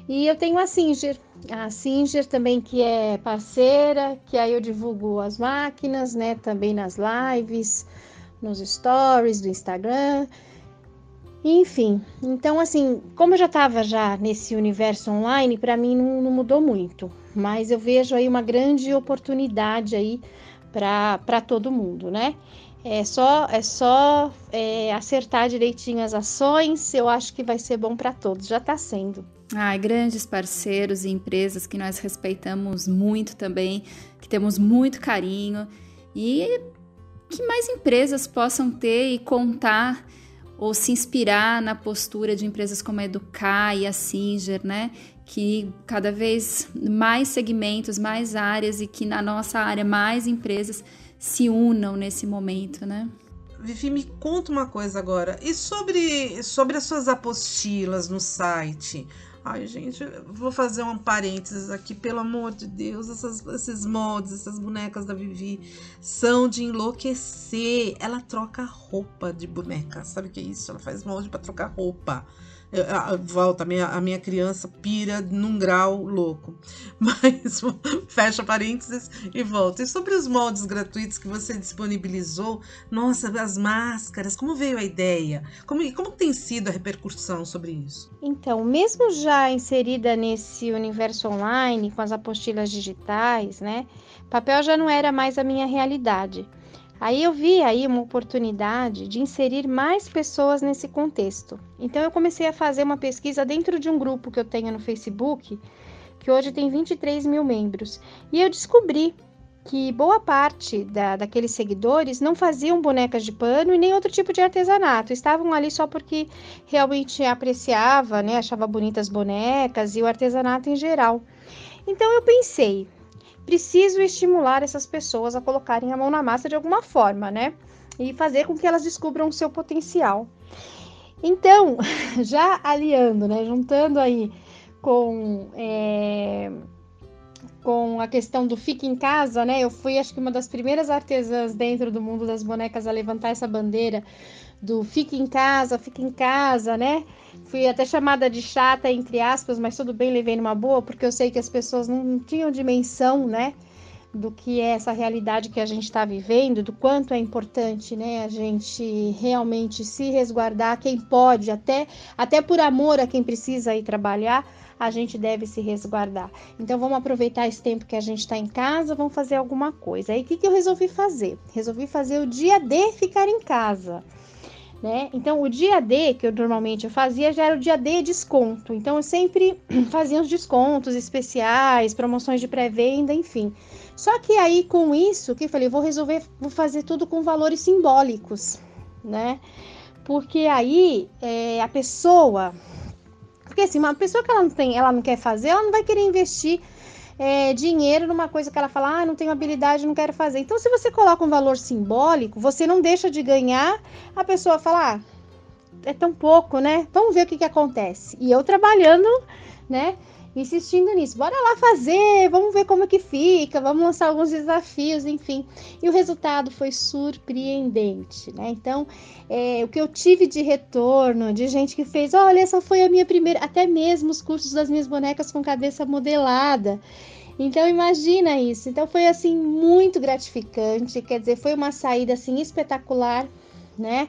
E eu tenho a Singer, a Singer também que é parceira, que aí eu divulgo as máquinas, né, também nas lives, nos stories do Instagram. Enfim, então assim, como eu já estava já nesse universo online, para mim não, não, mudou muito, mas eu vejo aí uma grande oportunidade aí para todo mundo, né? É só é só é, acertar direitinho as ações, eu acho que vai ser bom para todos, já está sendo. Ai, grandes parceiros e empresas que nós respeitamos muito também, que temos muito carinho e que mais empresas possam ter e contar ou se inspirar na postura de empresas como a Educar e a Singer, né? Que cada vez mais segmentos, mais áreas e que na nossa área mais empresas se unam nesse momento, né? Vivi, me conta uma coisa agora. E sobre, sobre as suas apostilas no site? Ai, gente, vou fazer um parênteses aqui, pelo amor de Deus, essas, esses moldes, essas bonecas da Vivi são de enlouquecer. Ela troca roupa de boneca, sabe o que é isso? Ela faz molde para trocar roupa volta, a minha, a minha criança pira num grau louco. [LAUGHS] Mas fecha parênteses e volta. E sobre os moldes gratuitos que você disponibilizou, nossa, as máscaras, como veio a ideia? Como, como tem sido a repercussão sobre isso? Então, mesmo já inserida nesse universo online, com as apostilas digitais, né? Papel já não era mais a minha realidade. Aí eu vi aí uma oportunidade de inserir mais pessoas nesse contexto. Então eu comecei a fazer uma pesquisa dentro de um grupo que eu tenho no Facebook, que hoje tem 23 mil membros, e eu descobri que boa parte da, daqueles seguidores não faziam bonecas de pano e nem outro tipo de artesanato, estavam ali só porque realmente apreciava, né, achava bonitas bonecas e o artesanato em geral. Então eu pensei, preciso estimular essas pessoas a colocarem a mão na massa de alguma forma, né? E fazer com que elas descubram o seu potencial. Então, [LAUGHS] já aliando, né? Juntando aí com. É, com a questão do fique em casa, né? Eu fui, acho que uma das primeiras artesãs dentro do mundo das bonecas a levantar essa bandeira do fique em casa, fique em casa, né? Fui até chamada de chata, entre aspas, mas tudo bem, levei numa boa, porque eu sei que as pessoas não, tinham dimensão, né? do que é essa realidade que a gente está vivendo, do quanto é importante, né, a gente realmente se resguardar, quem pode, até, até por amor a quem precisa ir trabalhar, a gente deve se resguardar. Então vamos aproveitar esse tempo que a gente está em casa, vamos fazer alguma coisa. Aí o que, que eu resolvi fazer? Resolvi fazer o dia D ficar em casa. Né? Então, o dia D que eu normalmente eu fazia já era o dia D desconto. Então, eu sempre [CLEARS THROAT] fazia os descontos especiais, promoções de pré-venda, enfim. Só que aí com isso, que eu falei, vou resolver, vou fazer tudo com valores simbólicos, né? Porque aí é, a pessoa, porque assim, uma pessoa que ela não tem, ela não quer fazer, ela não vai querer investir é, dinheiro numa coisa que ela fala, ah, não tenho habilidade, não quero fazer. Então, se você coloca um valor simbólico, você não deixa de ganhar, a pessoa fala, ah, é tão pouco, né? Vamos ver o que, que acontece. E eu trabalhando, né? Insistindo nisso. Bora lá fazer, vamos ver como é que fica, vamos lançar alguns desafios, enfim. E o resultado foi surpreendente, né? Então, é, o que eu tive de retorno, de gente que fez, olha, essa foi a minha primeira, até mesmo os cursos das minhas bonecas com cabeça modelada. Então imagina isso. Então foi assim muito gratificante, quer dizer, foi uma saída assim espetacular, né?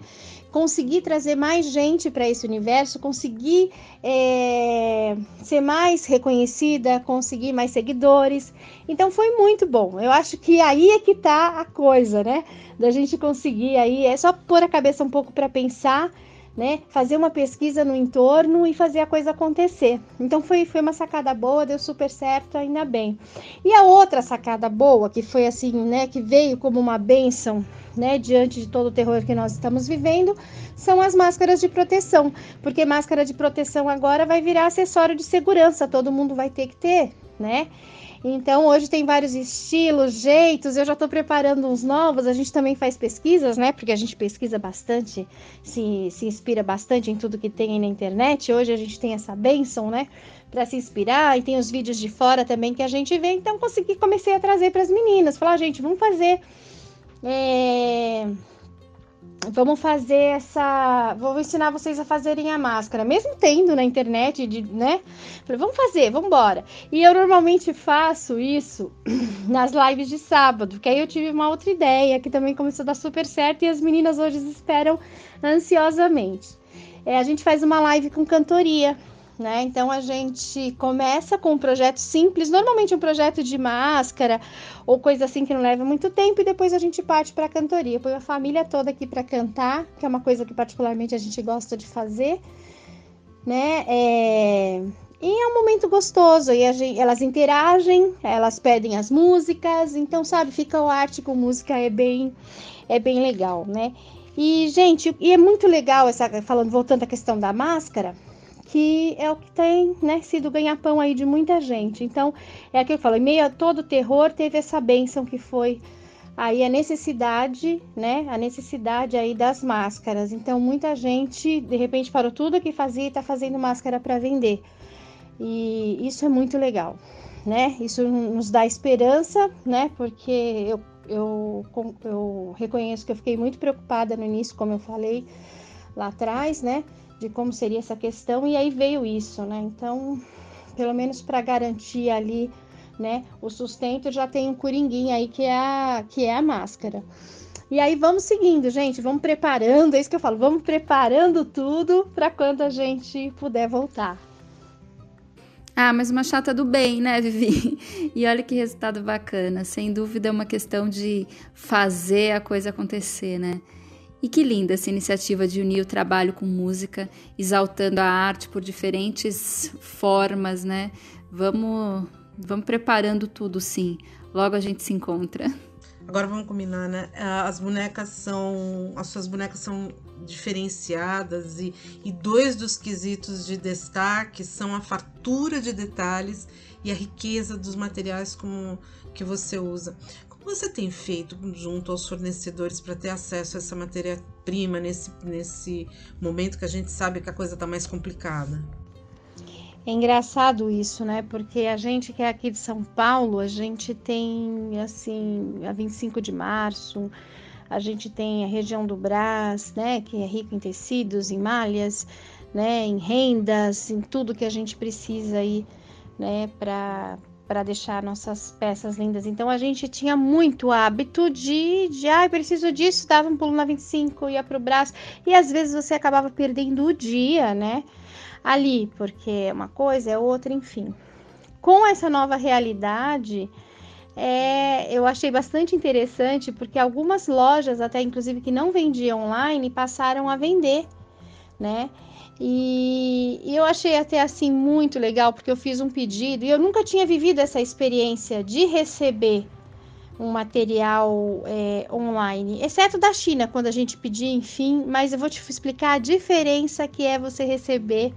conseguir trazer mais gente para esse universo, conseguir é, ser mais reconhecida, conseguir mais seguidores. Então foi muito bom. Eu acho que aí é que tá a coisa, né? Da gente conseguir aí, é só pôr a cabeça um pouco para pensar. Né, fazer uma pesquisa no entorno e fazer a coisa acontecer. Então foi, foi uma sacada boa, deu super certo, ainda bem. E a outra sacada boa, que foi assim, né, que veio como uma benção né, diante de todo o terror que nós estamos vivendo, são as máscaras de proteção, porque máscara de proteção agora vai virar acessório de segurança, todo mundo vai ter que ter, né? Então, hoje tem vários estilos, jeitos. Eu já estou preparando uns novos. A gente também faz pesquisas, né? Porque a gente pesquisa bastante, se, se inspira bastante em tudo que tem aí na internet. Hoje a gente tem essa benção, né? Para se inspirar. E tem os vídeos de fora também que a gente vê. Então, consegui, comecei a trazer para as meninas. Falar, gente, vamos fazer é, vamos fazer essa. Vou ensinar vocês a fazerem a máscara, mesmo tendo na internet, de, né? Falei, vamos fazer, vamos embora. E eu normalmente faço isso [CLEARS THROAT] nas lives de sábado, que aí eu tive uma outra ideia que também começou a dar super certo e as meninas hoje esperam ansiosamente. É, a gente faz uma live com cantoria né? Então a gente começa com um projeto simples, normalmente um projeto de máscara ou coisa assim que não leva muito tempo, e depois a gente parte para a cantoria. Põe a família toda aqui para cantar, que é uma coisa que particularmente a gente gosta de fazer, né? É... E é um momento gostoso, e gente, elas interagem, elas pedem as músicas, então, sabe, fica o arte com música, é bem, é bem legal, né? E, gente, e é muito legal essa, falando, voltando à questão da máscara, que é o que tem né, sido ganha-pão aí de muita gente. Então, é aquilo que eu falo, em meio a todo o terror, teve essa bênção que foi aí a necessidade, né, a necessidade aí das máscaras. Então, muita gente, de repente, parou tudo que fazia e está fazendo máscara para vender. E isso é muito legal, né? Isso nos dá esperança, né? Porque eu, eu, eu reconheço que eu fiquei muito preocupada no início, como eu falei lá atrás, né? De como seria essa questão e aí veio isso, né? Então, pelo menos para garantir ali, né, o sustento, já tem um coringuinho aí que é a, que é a máscara. E aí vamos seguindo, gente, vamos preparando, é isso que eu falo, vamos preparando tudo para quando a gente puder voltar. Ah, mas uma chata do bem, né, Vivi? [LAUGHS] E olha que resultado bacana. Sem dúvida é uma questão de fazer a coisa acontecer, né? E que linda essa iniciativa de unir o trabalho com música, exaltando a arte por diferentes formas, né? Vamos, vamos preparando tudo, sim. Logo a gente se encontra. Agora vamos combinar, né? As bonecas são. As suas bonecas são diferenciadas e, e dois dos quesitos de destaque são a fartura de detalhes e a riqueza dos materiais como que você usa você tem feito junto aos fornecedores para ter acesso a essa matéria-prima nesse, nesse momento que a gente sabe que a coisa está mais complicada? É engraçado isso, né? Porque a gente que é aqui de São Paulo, a gente tem, assim, a 25 de março, a gente tem a região do Brás, né? Que é rico em tecidos, em malhas, né? Em rendas, em tudo que a gente precisa aí, né? Para para deixar nossas peças lindas. Então a gente tinha muito hábito de, de ah, preciso disso, dava um pulo na 25, ia pro braço, e às vezes você acabava perdendo o dia, né? Ali, porque uma coisa é outra, enfim. Com essa nova realidade, é, eu achei bastante interessante porque algumas lojas, até inclusive que não vendiam online, passaram a vender, né? E, e, eu achei até assim muito legal, porque eu fiz um pedido e eu nunca tinha vivido essa experiência de receber um material é, online, exceto da China, quando a gente pedia, enfim. Mas eu vou te explicar a diferença que é você receber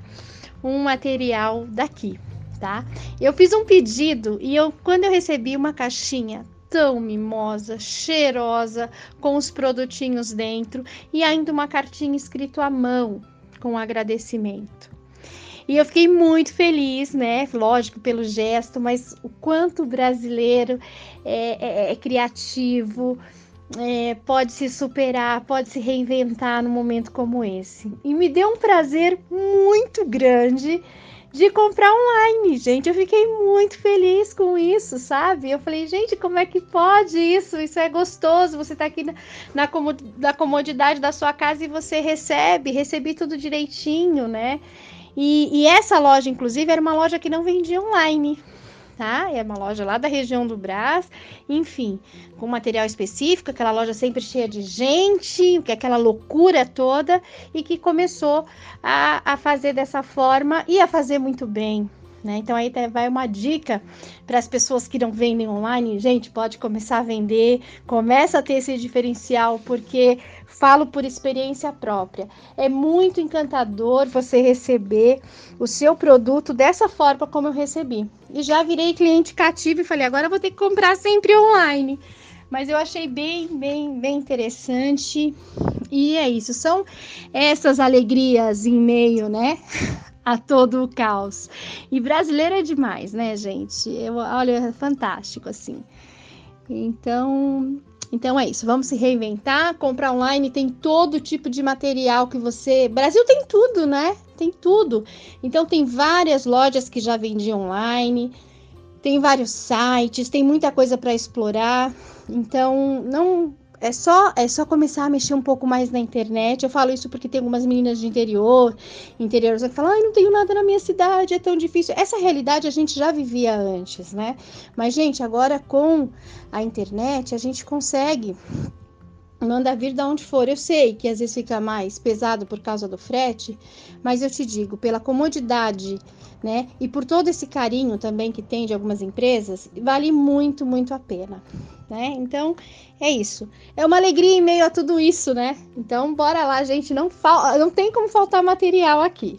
um material daqui, tá? Eu fiz um pedido e eu, quando eu recebi uma caixinha tão mimosa, cheirosa, com os produtinhos dentro e ainda uma cartinha escrito à mão com agradecimento. E eu fiquei muito feliz, né? Lógico, pelo gesto, mas o quanto o brasileiro é, é, é criativo, é, pode se superar, pode se reinventar num momento como esse. E me deu um prazer muito grande de comprar online, gente. Eu fiquei muito feliz com isso, sabe? Eu falei, gente, como é que pode isso? Isso é gostoso. Você tá aqui na, na, na comodidade da sua casa e você recebe, recebi tudo direitinho, né? E, e essa loja, inclusive, era uma loja que não vendia online tá? É uma loja lá da região do Brás, enfim, com material específico, aquela loja sempre cheia de gente, que é aquela loucura toda, e que começou a, a fazer dessa forma e a fazer muito bem. Né? Então aí vai uma dica para as pessoas que não vendem online, gente, pode começar a vender, começa a ter esse diferencial, porque falo por experiência própria. É muito encantador você receber o seu produto dessa forma como eu recebi. E já virei cliente cativo e falei, agora vou ter que comprar sempre online. Mas eu achei bem, bem, bem interessante. E é isso, são essas alegrias em meio, né? [LAUGHS] a todo o caos. E brasileiro é demais, né, gente? Eu, olha, é fantástico assim. Então, então é isso, vamos se reinventar. Comprar online tem todo tipo de material que você. Brasil tem tudo, né? Tem tudo. Então tem várias lojas que já vendiam online, tem vários sites, tem muita coisa para explorar. Então não é só é só começar a mexer um pouco mais na internet. Eu falo isso porque tem algumas meninas de interior, interiores que falam: "Ai, não tenho nada na minha cidade, é tão difícil". Essa realidade a gente já vivia antes, né? Mas gente, agora com a internet a gente consegue manda vir de onde for. Eu sei que às vezes fica mais pesado por causa do frete, mas eu te digo, pela comodidade, né? E por todo esse carinho também que tem de algumas empresas, vale muito, muito a pena né? Então é isso. É uma alegria em meio a tudo isso, né? Então bora lá, gente. Não, fal... não tem como faltar material aqui.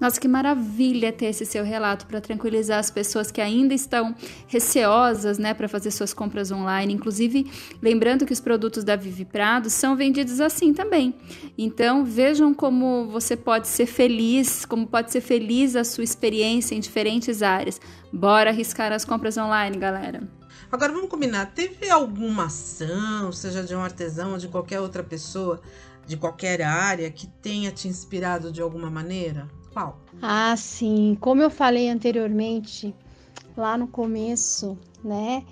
Nossa, que maravilha ter esse seu relato para tranquilizar as pessoas que ainda estão receosas, né, para fazer suas compras online. Inclusive, lembrando que os produtos da Vivi Prado são vendidos assim também. Então, vejam como você pode ser feliz, como pode ser feliz a sua experiência em diferentes áreas. Bora arriscar as compras online, galera. Agora vamos combinar, teve alguma ação, seja de um artesão ou de qualquer outra pessoa, de qualquer área, que tenha te inspirado de alguma maneira? Qual? Ah, sim. Como eu falei anteriormente, lá no começo, né?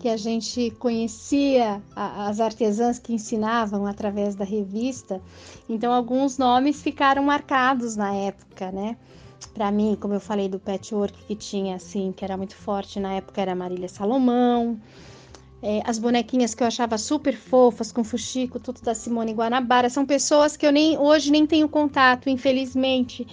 Que a gente conhecia as artesãs que ensinavam através da revista, então alguns nomes ficaram marcados na época, né? Para mim, como eu falei do patchwork que tinha assim, que era muito forte na época, era Marília Salomão. É, as bonequinhas que eu achava super fofas, com fuxico, tudo da Simone Guanabara, são pessoas que eu nem hoje nem tenho contato, infelizmente,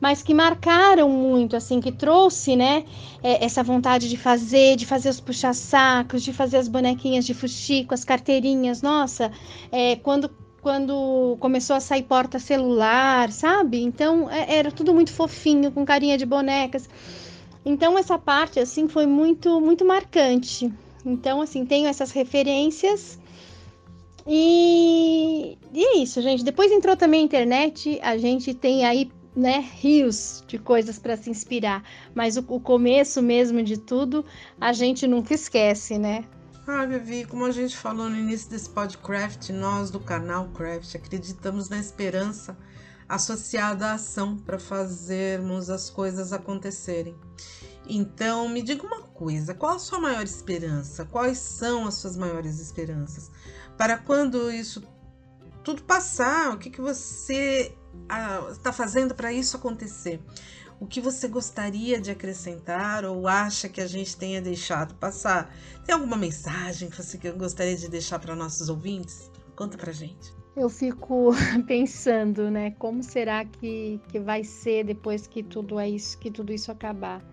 mas que marcaram muito, assim, que trouxe, né, é, essa vontade de fazer, de fazer os puxa-sacos, de fazer as bonequinhas de fuxico, as carteirinhas, nossa, é, quando quando começou a sair porta celular, sabe? Então é, era tudo muito fofinho, com carinha de bonecas. Então essa parte assim foi muito muito marcante. Então assim tenho essas referências e, e é isso, gente. Depois entrou também a internet, a gente tem aí né, rios de coisas para se inspirar, mas o, o começo mesmo de tudo a gente nunca esquece, né? Ah, Vivi, como a gente falou no início desse podcast, nós do canal Craft acreditamos na esperança associada à ação para fazermos as coisas acontecerem. Então, me diga uma coisa: qual a sua maior esperança? Quais são as suas maiores esperanças? Para quando isso tudo passar, o que, que você está fazendo para isso acontecer? O que você gostaria de acrescentar ou acha que a gente tenha deixado passar? Tem alguma mensagem que você gostaria de deixar para nossos ouvintes? Conta para gente. Eu fico [LAUGHS] pensando, né? Como será que, que vai ser depois que tudo é isso, que tudo isso acabar?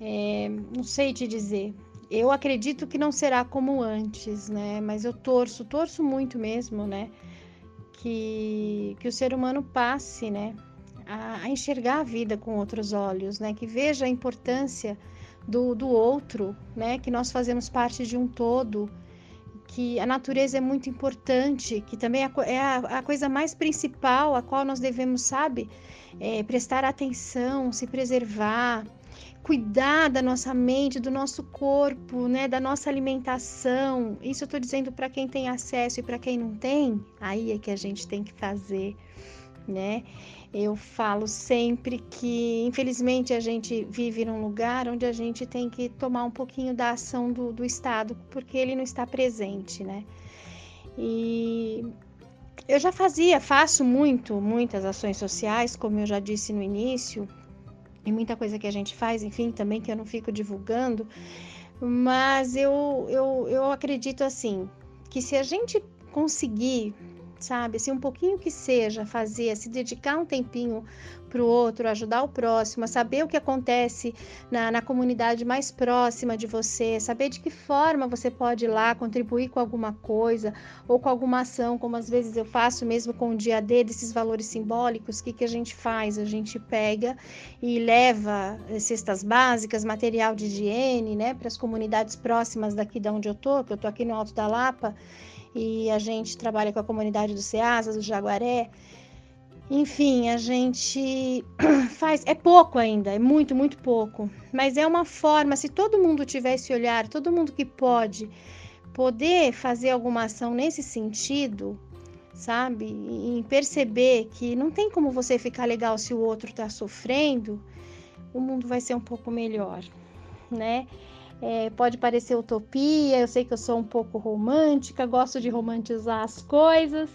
É, não sei te dizer. Eu acredito que não será como antes, né? Mas eu torço, torço muito mesmo, né? Que, que o ser humano passe, né? A, a enxergar a vida com outros olhos, né? Que veja a importância do, do outro, né? Que nós fazemos parte de um todo, que a natureza é muito importante, que também é a, é a coisa mais principal a qual nós devemos, sabe, é, prestar atenção, se preservar, cuidar da nossa mente, do nosso corpo, né, da nossa alimentação. Isso eu estou dizendo para quem tem acesso e para quem não tem, aí é que a gente tem que fazer, né? Eu falo sempre que, infelizmente, a gente vive num lugar onde a gente tem que tomar um pouquinho da ação do, do Estado, porque ele não está presente, né? E eu já fazia, faço muito, muitas ações sociais, como eu já disse no início, e muita coisa que a gente faz, enfim, também que eu não fico divulgando, mas eu, eu, eu acredito assim, que se a gente conseguir sabe? Assim, um pouquinho que seja fazer, se dedicar um tempinho para o outro, ajudar o próximo, saber o que acontece na, na comunidade mais próxima de você, saber de que forma você pode ir lá contribuir com alguma coisa ou com alguma ação, como às vezes eu faço mesmo com o dia D desses valores simbólicos, o que, que a gente faz? A gente pega e leva cestas básicas, material de higiene, né, para as comunidades próximas daqui de onde eu tô, que eu tô aqui no Alto da Lapa, e a gente trabalha com a comunidade do Ceasa, do Jaguaré. Enfim, a gente [CLEARS THROAT] faz. É pouco ainda, é muito, muito pouco. Mas é uma forma, se todo mundo tiver esse olhar, todo mundo que pode poder fazer alguma ação nesse sentido, sabe? Em perceber que não tem como você ficar legal se o outro está sofrendo, o mundo vai ser um pouco melhor, né? É, pode parecer utopia, eu sei que eu sou um pouco romântica, gosto de romantizar as coisas,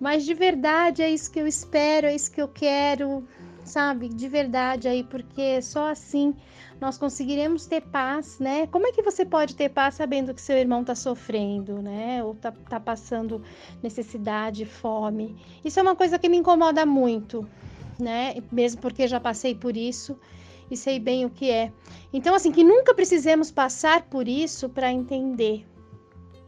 mas de verdade é isso que eu espero, é isso que eu quero, sabe? De verdade aí, porque só assim nós conseguiremos ter paz, né? Como é que você pode ter paz sabendo que seu irmão está sofrendo, né? Ou está tá passando necessidade, fome? Isso é uma coisa que me incomoda muito, né? Mesmo porque já passei por isso e sei bem o que é. Então, assim, que nunca precisemos passar por isso para entender,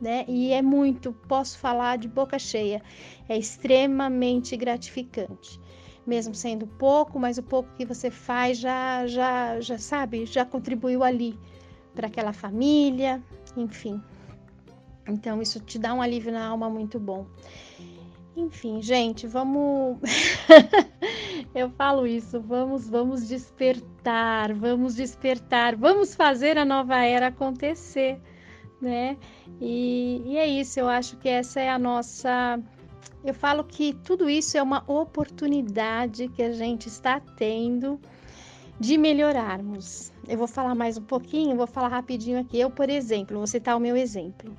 né? E é muito, posso falar de boca cheia, é extremamente gratificante. Mesmo sendo pouco, mas o pouco que você faz já, já, já sabe, já contribuiu ali para aquela família, enfim. Então, isso te dá um alívio na alma muito bom. Enfim, gente, vamos. [LAUGHS] Eu falo isso, vamos, vamos despertar, vamos despertar, vamos fazer a nova era acontecer, né? E, e é isso, eu acho que essa é a nossa. Eu falo que tudo isso é uma oportunidade que a gente está tendo de melhorarmos. Eu vou falar mais um pouquinho, vou falar rapidinho aqui. Eu, por exemplo, vou citar o meu exemplo.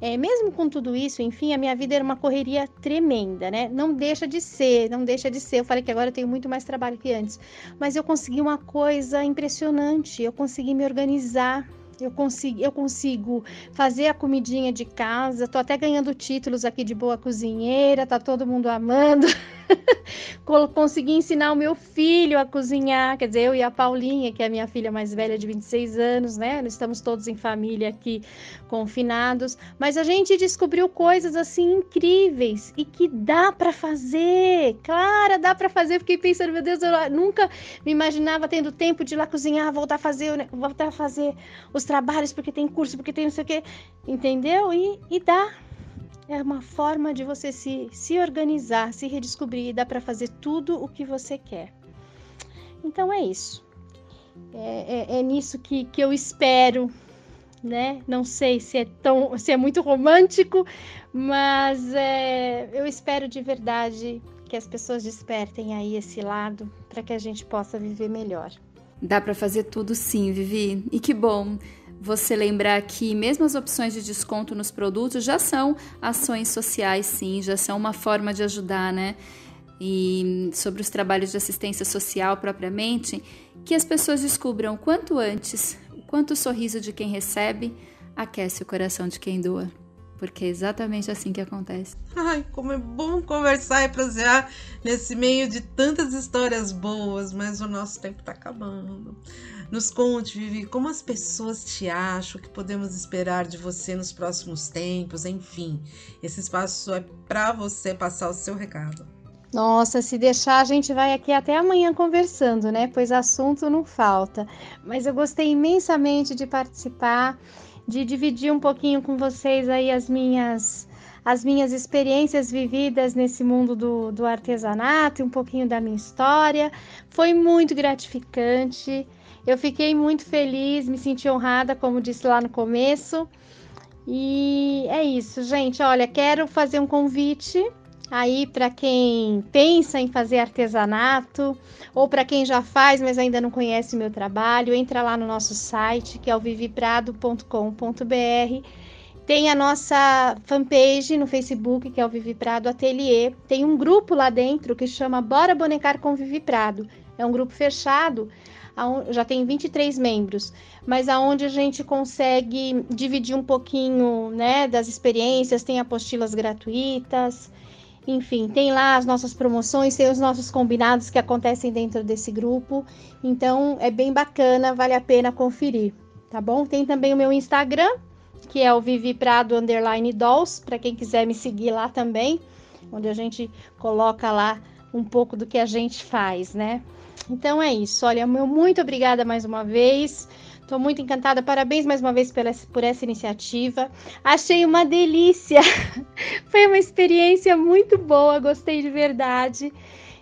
É, mesmo com tudo isso, enfim, a minha vida era uma correria tremenda, né? Não deixa de ser, não deixa de ser. Eu falei que agora eu tenho muito mais trabalho que antes, mas eu consegui uma coisa impressionante. Eu consegui me organizar eu consigo, eu consigo fazer a comidinha de casa, tô até ganhando títulos aqui de boa cozinheira, tá todo mundo amando. [LAUGHS] [LAUGHS] Consegui ensinar o meu filho a cozinhar, quer dizer, eu e a Paulinha, que é a minha filha mais velha de 26 anos, né? Nós estamos todos em família aqui confinados, mas a gente descobriu coisas assim incríveis e que dá para fazer. Clara, dá para fazer. Fiquei pensando, meu Deus, eu nunca me imaginava tendo tempo de ir lá cozinhar, voltar a fazer, voltar a fazer os os trabalhos, porque tem curso, porque tem não sei o quê, entendeu? E, e dá. É uma forma de você se, se organizar, se redescobrir, dá para fazer tudo o que você quer. Então é isso. É, é, é, nisso que, que eu espero, né? Não sei se é tão, se é muito romântico, mas é, eu espero de verdade que as pessoas despertem aí esse lado para que a gente possa viver melhor. Dá para fazer tudo sim, Vivi. E que bom você lembrar que mesmo as opções de desconto nos produtos já são ações sociais, sim, já são uma forma de ajudar, né? E sobre os trabalhos de assistência social propriamente, que as pessoas descubram quanto antes o quanto o sorriso de quem recebe aquece o coração de quem doa. Porque é exatamente assim que acontece. Ai, como é bom conversar e prosear nesse meio de tantas histórias boas, mas o nosso tempo está acabando. Nos conte, Vivi, como as pessoas te acham, o que podemos esperar de você nos próximos tempos, enfim. Esse espaço é para você passar o seu recado. Nossa, se deixar, a gente vai aqui até amanhã conversando, né? Pois assunto não falta. Mas eu gostei imensamente de participar, de dividir um pouquinho com vocês aí as minhas as minhas experiências vividas nesse mundo do, do artesanato, um pouquinho da minha história. Foi muito gratificante. Eu fiquei muito feliz, me senti honrada, como disse lá no começo. E é isso, gente. Olha, quero fazer um convite aí para quem pensa em fazer artesanato ou para quem já faz, mas ainda não conhece o meu trabalho, entra lá no nosso site, que é o viviprado.com.br. Tem a nossa fanpage no Facebook, que é o Vivi Prado Atelier. Tem um grupo lá dentro que chama Bora Bonecar com Vivi Prado. É um grupo fechado, já tem 23 membros, mas aonde a gente consegue dividir um pouquinho, né, das experiências, tem apostilas gratuitas, enfim, tem lá as nossas promoções, tem os nossos combinados que acontecem dentro desse grupo. Então é bem bacana, vale a pena conferir, tá bom? Tem também o meu Instagram, que é o Vivi Prado Underline Dolls, para quem quiser me seguir lá também, onde a gente coloca lá um pouco do que a gente faz, né? Então é isso. Olha, meu muito obrigada mais uma vez. Estou muito encantada. Parabéns mais uma vez pela, por essa iniciativa. Achei uma delícia. [LAUGHS] Foi uma experiência muito boa. Gostei de verdade.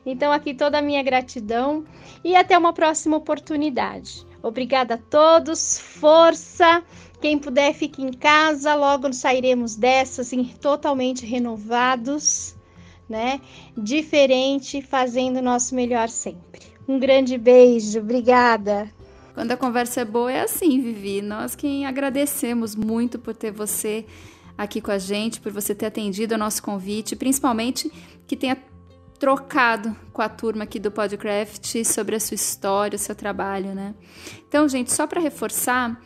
Então, aqui toda a minha gratidão e até uma próxima oportunidade. Obrigada a todos. Força! Quem puder, fique em casa. Logo sairemos dessa, assim, totalmente renovados, né? Diferente, fazendo o nosso melhor sempre. Um grande beijo. Obrigada. Quando a conversa é boa, é assim, Vivi. Nós quem agradecemos muito por ter você aqui com a gente, por você ter atendido ao nosso convite, principalmente que tenha trocado com a turma aqui do Podcraft sobre a sua história, o seu trabalho, né? Então, gente, só para reforçar,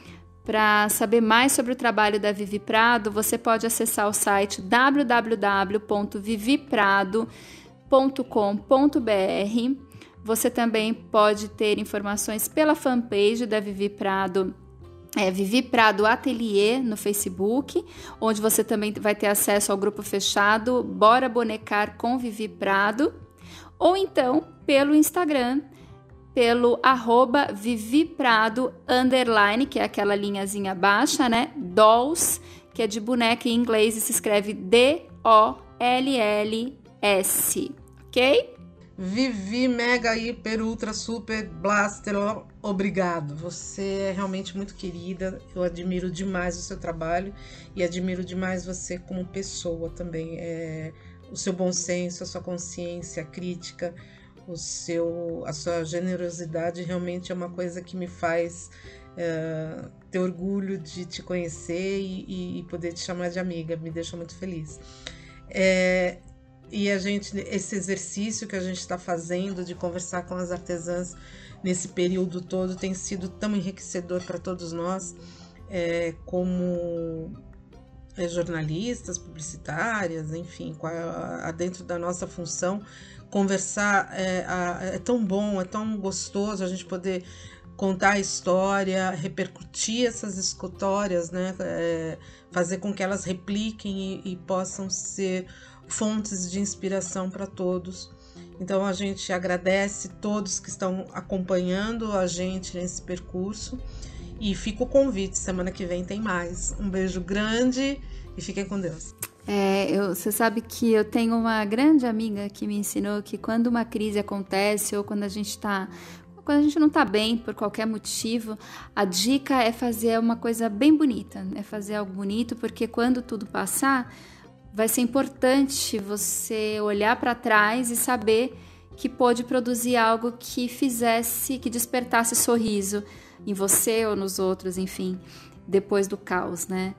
para saber mais sobre o trabalho da Vivi Prado, você pode acessar o site www.viviprado.com.br você também pode ter informações pela fanpage da Vivi Prado é, Vivi Prado Atelier no Facebook, onde você também vai ter acesso ao grupo fechado Bora Bonecar com Vivi Prado, ou então pelo Instagram, pelo arroba Vivi Prado underline, que é aquela linhazinha baixa, né? Dolls, que é de boneca em inglês e se escreve D-O-L-L-S, ok? Vivi Mega Hiper Ultra Super Blaster, obrigado. Você é realmente muito querida. Eu admiro demais o seu trabalho e admiro demais você como pessoa também. É, o seu bom senso, a sua consciência crítica, o seu, a sua generosidade realmente é uma coisa que me faz é, ter orgulho de te conhecer e, e, poder te chamar de amiga. Me deixa muito feliz. É, e a gente, esse exercício que a gente está fazendo de conversar com as artesãs nesse período todo tem sido tão enriquecedor para todos nós, é, como é, jornalistas, publicitárias, enfim, a, a, dentro da nossa função, conversar é, a, é tão bom, é tão gostoso a gente poder contar a história, repercutir essas histórias, né? É, fazer com que elas repliquem e, e possam ser fontes de inspiração para todos. Então a gente agradece todos que estão acompanhando a gente nesse percurso e fica o convite, semana que vem tem mais. Um beijo grande e fiquem com Deus. É, eu, você sabe que eu tenho uma grande amiga que me ensinou que quando uma crise acontece ou quando a gente está quando a gente não está bem por qualquer motivo, a dica é fazer uma coisa bem bonita, é fazer algo bonito, porque quando tudo passar, vai ser importante você olhar para trás e saber que pôde produzir algo que fizesse, que despertasse sorriso em você ou nos outros, enfim, depois do caos, né?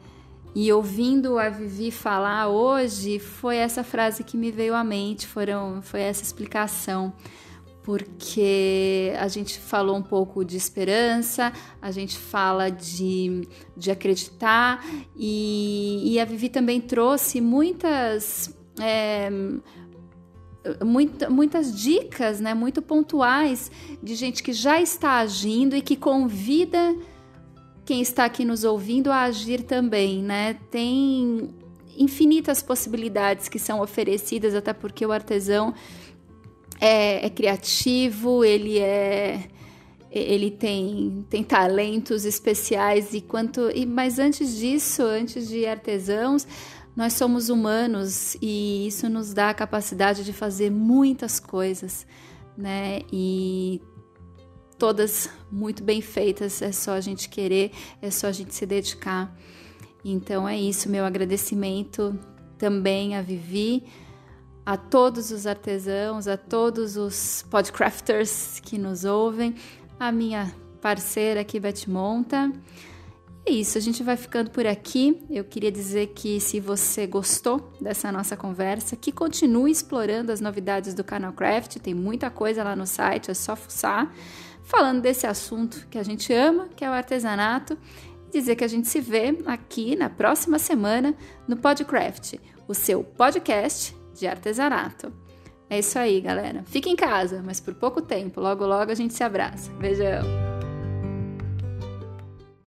E ouvindo a Vivi falar hoje, foi essa frase que me veio à mente, foram, foi essa explicação. Porque a gente falou um pouco de esperança, a gente fala de, de acreditar, e, e a Vivi também trouxe muitas. É, muitas dicas, né, muito pontuais de gente que já está agindo e que convida quem está aqui nos ouvindo a agir também, né? Tem infinitas possibilidades que são oferecidas, até porque o artesão é, é criativo, ele é ele tem, tem talentos especiais e quanto e mas antes disso, antes de artesãos, nós somos humanos e isso nos dá a capacidade de fazer muitas coisas, né? E todas muito bem feitas, é só a gente querer, é só a gente se dedicar. Então é isso, meu agradecimento também a Vivi, a todos os artesãos, a todos os podcrafters que nos ouvem, a minha parceira aqui, Beth Monta. É isso, a gente vai ficando por aqui. Eu queria dizer que se você gostou dessa nossa conversa, que continue explorando as novidades do Canal Craft, tem muita coisa lá no site, é só fuçar falando desse assunto que a gente ama, que é o artesanato, dizer que a gente se vê aqui na próxima semana no Podcraft, o seu podcast de artesanato. É isso aí, galera. Fique em casa, mas por pouco tempo. Logo, logo a gente se abraça. Beijão!